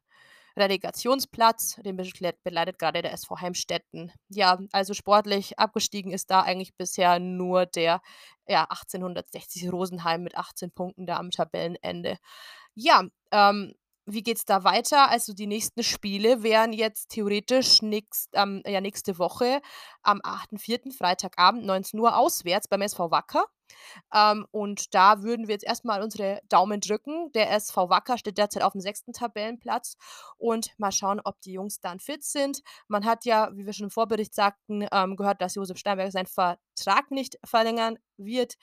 Relegationsplatz, den beleidet gerade der SV Heimstetten. Ja, also sportlich abgestiegen ist da eigentlich bisher nur der ja, 1860 Rosenheim mit 18 Punkten da am Tabellenende. Ja, ähm, wie geht's da weiter? Also die nächsten Spiele wären jetzt theoretisch nächst, ähm, ja, nächste Woche am 8.4. Freitagabend 19 Uhr auswärts beim SV Wacker. Ähm, und da würden wir jetzt erstmal unsere Daumen drücken. Der SV Wacker steht derzeit auf dem sechsten Tabellenplatz und mal schauen, ob die Jungs dann fit sind. Man hat ja, wie wir schon im Vorbericht sagten, ähm, gehört, dass Josef Steinberg seinen Vertrag nicht verlängern wird.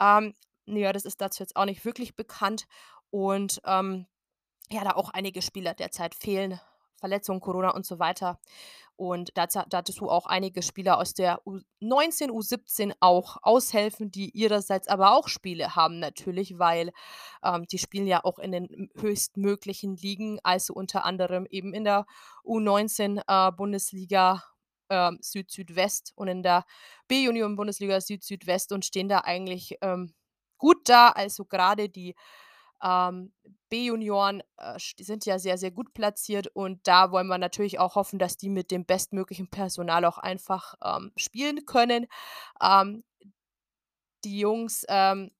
Ähm, ja, das ist dazu jetzt auch nicht wirklich bekannt. Und ähm, ja, da auch einige Spieler derzeit fehlen. Verletzungen, Corona und so weiter. Und dazu, dazu auch einige Spieler aus der U19, U17 auch aushelfen, die ihrerseits aber auch Spiele haben natürlich, weil ähm, die spielen ja auch in den höchstmöglichen Ligen, also unter anderem eben in der U19 äh, Bundesliga äh, Süd-Südwest und in der B-Union Bundesliga Süd-Südwest und stehen da eigentlich ähm, gut da. Also gerade die ähm, B-Junioren äh, sind ja sehr, sehr gut platziert und da wollen wir natürlich auch hoffen, dass die mit dem bestmöglichen Personal auch einfach ähm, spielen können. Ähm, die Jungs, ähm,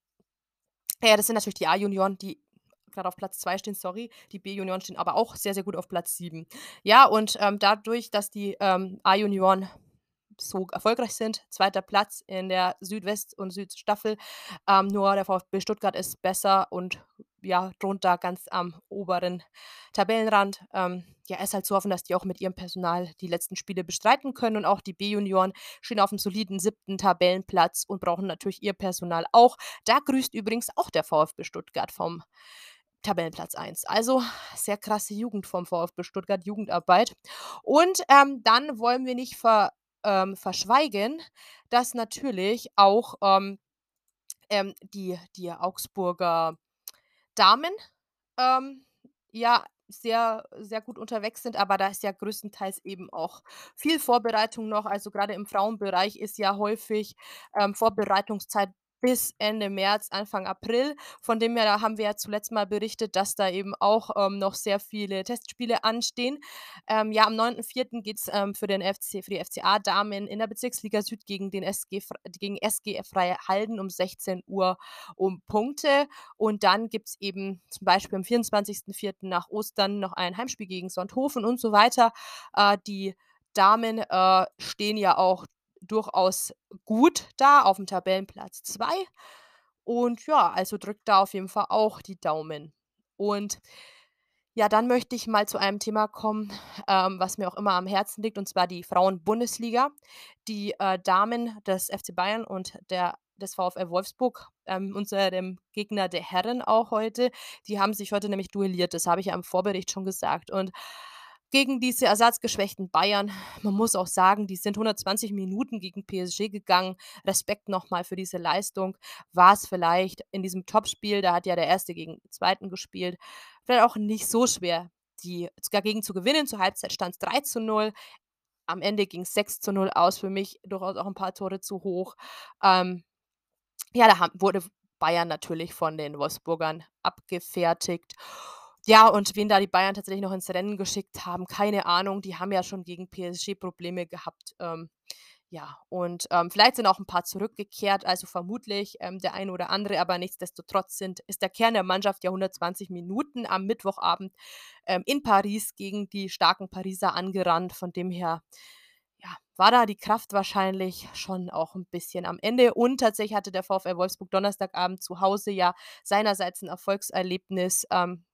ja, das sind natürlich die A-Junioren, die gerade auf Platz 2 stehen, sorry. Die B-Junioren stehen aber auch sehr, sehr gut auf Platz 7. Ja, und ähm, dadurch, dass die ähm, A-Junioren so erfolgreich sind. Zweiter Platz in der Südwest- und Südstaffel. Ähm, nur der VfB Stuttgart ist besser und ja, drunter ganz am oberen Tabellenrand. Ähm, ja, ist halt zu hoffen, dass die auch mit ihrem Personal die letzten Spiele bestreiten können. Und auch die B-Junioren stehen auf einem soliden siebten Tabellenplatz und brauchen natürlich ihr Personal auch. Da grüßt übrigens auch der VfB Stuttgart vom Tabellenplatz 1. Also sehr krasse Jugend vom VfB Stuttgart, Jugendarbeit. Und ähm, dann wollen wir nicht ver ähm, verschweigen, dass natürlich auch ähm, ähm, die, die Augsburger Damen ähm, ja sehr, sehr gut unterwegs sind, aber da ist ja größtenteils eben auch viel Vorbereitung noch. Also gerade im Frauenbereich ist ja häufig ähm, Vorbereitungszeit bis Ende März, Anfang April. Von dem her da haben wir ja zuletzt mal berichtet, dass da eben auch ähm, noch sehr viele Testspiele anstehen. Ähm, ja, am 9.4. geht es ähm, für, für die FCA-Damen in der Bezirksliga Süd gegen den SG, gegen SG Freie Halden um 16 Uhr um Punkte. Und dann gibt es eben zum Beispiel am 24.4. nach Ostern noch ein Heimspiel gegen Sonthofen und so weiter. Äh, die Damen äh, stehen ja auch durchaus gut da auf dem Tabellenplatz 2. Und ja, also drückt da auf jeden Fall auch die Daumen. Und ja, dann möchte ich mal zu einem Thema kommen, ähm, was mir auch immer am Herzen liegt, und zwar die Frauen-Bundesliga. Die äh, Damen des FC Bayern und der des VfL Wolfsburg, ähm, unserem Gegner der Herren auch heute. Die haben sich heute nämlich duelliert, das habe ich ja im Vorbericht schon gesagt. Und gegen diese ersatzgeschwächten Bayern, man muss auch sagen, die sind 120 Minuten gegen PSG gegangen. Respekt nochmal für diese Leistung. War es vielleicht in diesem Topspiel, da hat ja der Erste gegen den Zweiten gespielt, vielleicht auch nicht so schwer, die dagegen zu gewinnen. Zur Halbzeit stand es 3 zu 0. Am Ende ging es 6 zu 0 aus. Für mich durchaus auch ein paar Tore zu hoch. Ähm, ja, da haben, wurde Bayern natürlich von den Wolfsburgern abgefertigt. Ja, und wen da die Bayern tatsächlich noch ins Rennen geschickt haben, keine Ahnung. Die haben ja schon gegen PSG Probleme gehabt. Ähm, ja, und ähm, vielleicht sind auch ein paar zurückgekehrt, also vermutlich ähm, der eine oder andere, aber nichtsdestotrotz sind, ist der Kern der Mannschaft ja 120 Minuten am Mittwochabend ähm, in Paris gegen die starken Pariser angerannt. Von dem her, ja, war da die Kraft wahrscheinlich schon auch ein bisschen am Ende. Und tatsächlich hatte der VfL Wolfsburg Donnerstagabend zu Hause ja seinerseits ein Erfolgserlebnis. Ähm,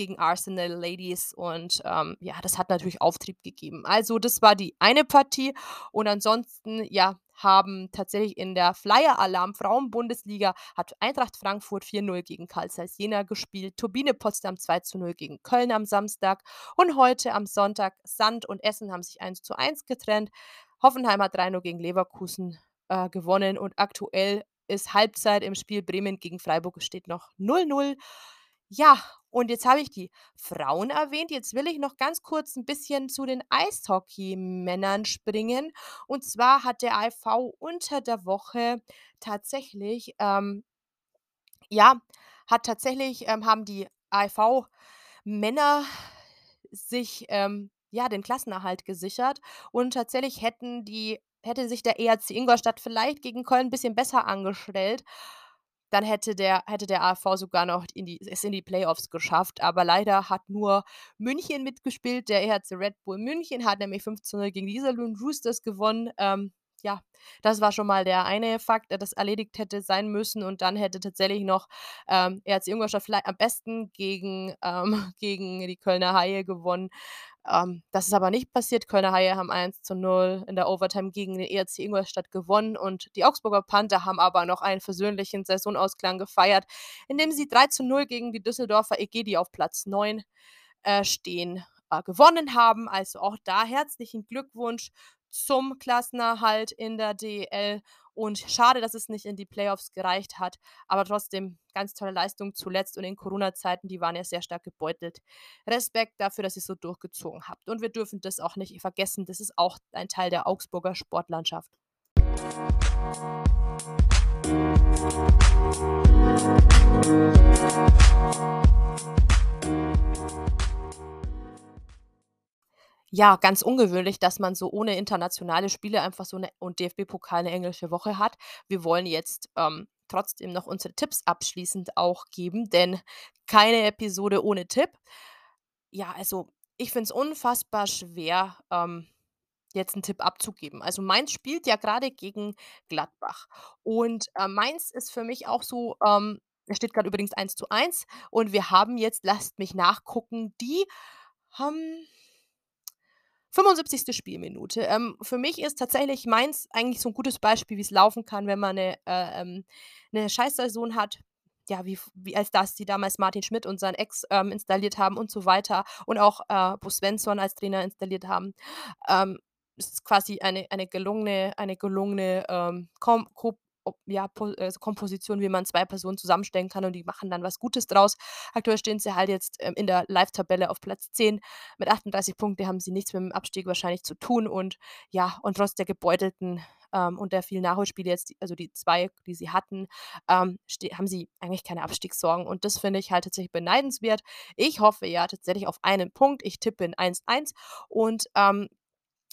gegen Arsenal Ladies und ähm, ja, das hat natürlich Auftrieb gegeben. Also das war die eine Partie und ansonsten ja haben tatsächlich in der Flyer Alarm Frauen-Bundesliga hat Eintracht Frankfurt 4-0 gegen Karl Zeiss Jena gespielt, Turbine Potsdam 2-0 gegen Köln am Samstag und heute am Sonntag Sand und Essen haben sich 1-1 getrennt. Hoffenheim hat 3-0 gegen Leverkusen äh, gewonnen und aktuell ist Halbzeit im Spiel Bremen gegen Freiburg. Steht noch 0-0. Ja, und jetzt habe ich die Frauen erwähnt. Jetzt will ich noch ganz kurz ein bisschen zu den Eishockey-Männern springen. Und zwar hat der AIV unter der Woche tatsächlich, ähm, ja, hat tatsächlich, ähm, haben die AIV-Männer sich, ähm, ja, den Klassenerhalt gesichert und tatsächlich hätten die hätte sich der ERC Ingolstadt vielleicht gegen Köln ein bisschen besser angestellt dann hätte der hätte der AFV sogar noch in die es in die Playoffs geschafft, aber leider hat nur München mitgespielt. Der EHC Red Bull München hat nämlich 5 zu 0 gegen die Iserlohn Roosters gewonnen. Ähm, ja, das war schon mal der eine Fakt, der das erledigt hätte sein müssen und dann hätte tatsächlich noch ähm, ERC Ingolstadt vielleicht am besten gegen, ähm, *laughs* gegen die Kölner Haie gewonnen. Ähm, das ist aber nicht passiert. Kölner Haie haben 1 zu 0 in der Overtime gegen den ERC Ingolstadt gewonnen und die Augsburger Panther haben aber noch einen versöhnlichen Saisonausklang gefeiert, indem sie 3 zu 0 gegen die Düsseldorfer EG, die auf Platz 9 äh, stehen, äh, gewonnen haben. Also auch da herzlichen Glückwunsch zum Klassenerhalt in der DEL. Und schade, dass es nicht in die Playoffs gereicht hat. Aber trotzdem ganz tolle Leistung zuletzt. Und in Corona-Zeiten, die waren ja sehr stark gebeutelt. Respekt dafür, dass ihr so durchgezogen habt. Und wir dürfen das auch nicht vergessen. Das ist auch ein Teil der Augsburger Sportlandschaft. Ja, ganz ungewöhnlich, dass man so ohne internationale Spiele einfach so 'ne und DFB-Pokal 'ne englische Woche hat. Wir wollen jetzt, ähm, trotzdem noch unsere Tipps abschließend auch geben, denn keine Episode ohne Tipp. Ja, also, ich finde es unfassbar schwer, ähm, jetzt einen Tipp abzugeben. Also, Mainz spielt ja gerade gegen Gladbach und, äh, Mainz ist für mich auch so, ähm es steht gerade übrigens 1:1 und wir haben jetzt lasst mich nachgucken, die haben 75. Spielminute. Ähm, für mich ist tatsächlich Mainz eigentlich so ein gutes Beispiel, wie es laufen kann, wenn man eine äh, ähm 'ne Scheißsaison hat, ja, wie wie als das die damals Martin Schmidt und sein Ex, ähm, installiert haben und so weiter und auch, äh, Bo Svensson als Trainer installiert haben. Ähm, es ist quasi eine eine gelungene eine gelungene, ähm, Ko ja, äh, Komposition, wie man 2 Personen zusammenstellen kann und die machen dann was Gutes draus. Aktuell stehen sie halt jetzt, ähm, in der Live-Tabelle auf Platz 10. Mit 38 Punkten haben sie nichts mit dem Abstieg wahrscheinlich zu tun und ja, und trotz der gebeutelten, ähm, und der vielen Nachholspiele jetzt, also die 2, die sie hatten, ähm, haben sie eigentlich keine Abstiegssorgen und das finde ich halt tatsächlich beneidenswert. Ich hoffe ja tatsächlich auf einen Punkt. Ich tippe in 1:1 und, ähm,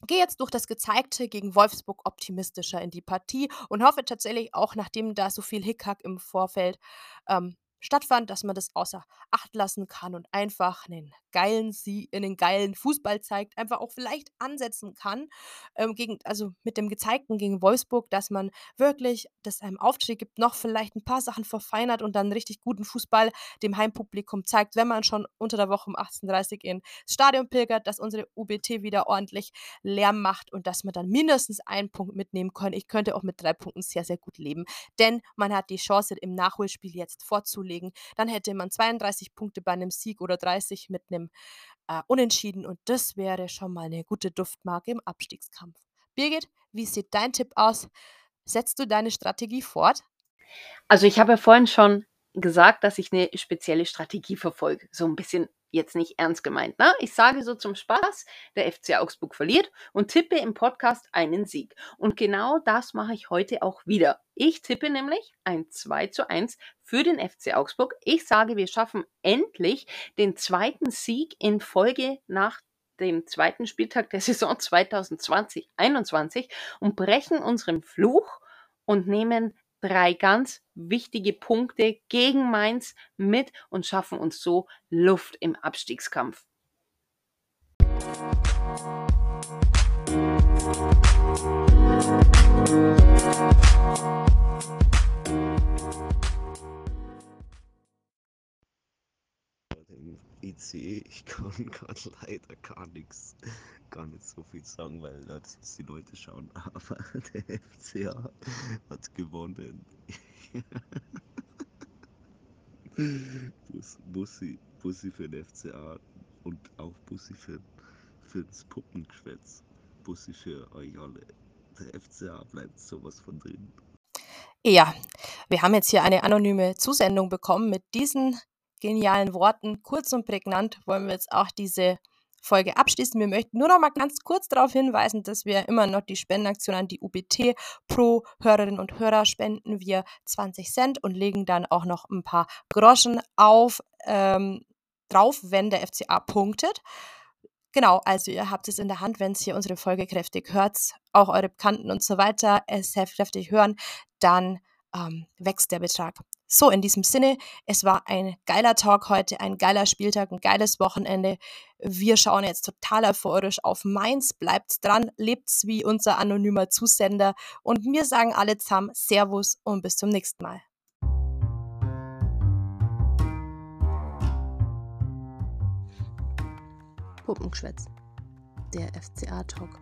gehe jetzt durch das Gezeigte gegen Wolfsburg optimistischer in die Partie und hoffe tatsächlich auch, nachdem da so viel Hickhack im Vorfeld ähm, stattfand, dass man das außer Acht lassen kann und einfach einen geilen, Sie einen geilen Fußball zeigt, einfach auch vielleicht ansetzen kann, ähm, gegen, also mit dem gezeigten gegen Wolfsburg, dass man wirklich das einem Aufstieg gibt, noch vielleicht ein paar Sachen verfeinert und dann richtig guten Fußball dem Heimpublikum zeigt, wenn man schon unter der Woche um 18.30 Uhr ins Stadion pilgert, dass unsere UBT wieder ordentlich Lärm macht und dass man dann mindestens einen Punkt mitnehmen kann. Ich könnte auch mit drei Punkten sehr, sehr gut leben, denn man hat die Chance im Nachholspiel jetzt vorzulegen. Dann hätte man 32 Punkte bei einem Sieg oder 30 mit einem äh, Unentschieden und das wäre schon mal eine gute Duftmarke im Abstiegskampf. Birgit, wie sieht dein Tipp aus? Setzt du deine Strategie fort? Also ich habe ja vorhin schon gesagt, dass ich eine spezielle Strategie verfolge. So ein bisschen jetzt nicht ernst gemeint. Ne? Ich sage so zum Spaß, der FC Augsburg verliert und tippe im Podcast einen Sieg. Und genau das mache ich heute auch wieder. Ich tippe nämlich ein 2 zu 1 für den FC Augsburg. Ich sage, wir schaffen endlich den zweiten Sieg in Folge nach dem zweiten Spieltag der *laughs* Saison 2020-21 und brechen unseren Fluch und nehmen drei ganz wichtige Punkte gegen Mainz mit und schaffen uns so Luft im Abstiegskampf. ICE, ich kann *laughs* gerade leider gar nichts, gar nicht so viel sagen, weil das die Leute schauen, *laughs* aber der FCA hat gewonnen. *laughs* Bus, Bussi, Bussi für den FCA und auch Bussi für, für das Puppengeschwätz. Bussi für euch alle. Der FCA bleibt sowas von drin. Ja, wir haben jetzt hier eine anonyme Zusendung bekommen mit diesen genialen Worten. Kurz und prägnant wollen wir jetzt auch diese Folge abschließen. Wir möchten nur noch mal ganz kurz darauf hinweisen, dass wir immer noch die Spendenaktion an die UBT pro Hörerinnen und Hörer spenden wir 20 Cent und legen dann auch noch ein paar Groschen auf ähm, drauf, wenn der FCA punktet. Genau, also ihr habt es in der Hand, wenn es hier unsere Folge kräftig hört, auch eure Bekannten und so weiter es kräftig hören, dann ähm, wächst der Betrag. So, in diesem Sinne, es war ein geiler Talk heute, ein geiler Spieltag, ein geiles Wochenende. Wir schauen jetzt total euphorisch auf Mainz. Bleibt dran, lebt's wie unser anonymer Zusender. Und wir sagen alle zusammen Servus und bis zum nächsten Mal. Puppengeschwätz. Der FCA-Talk.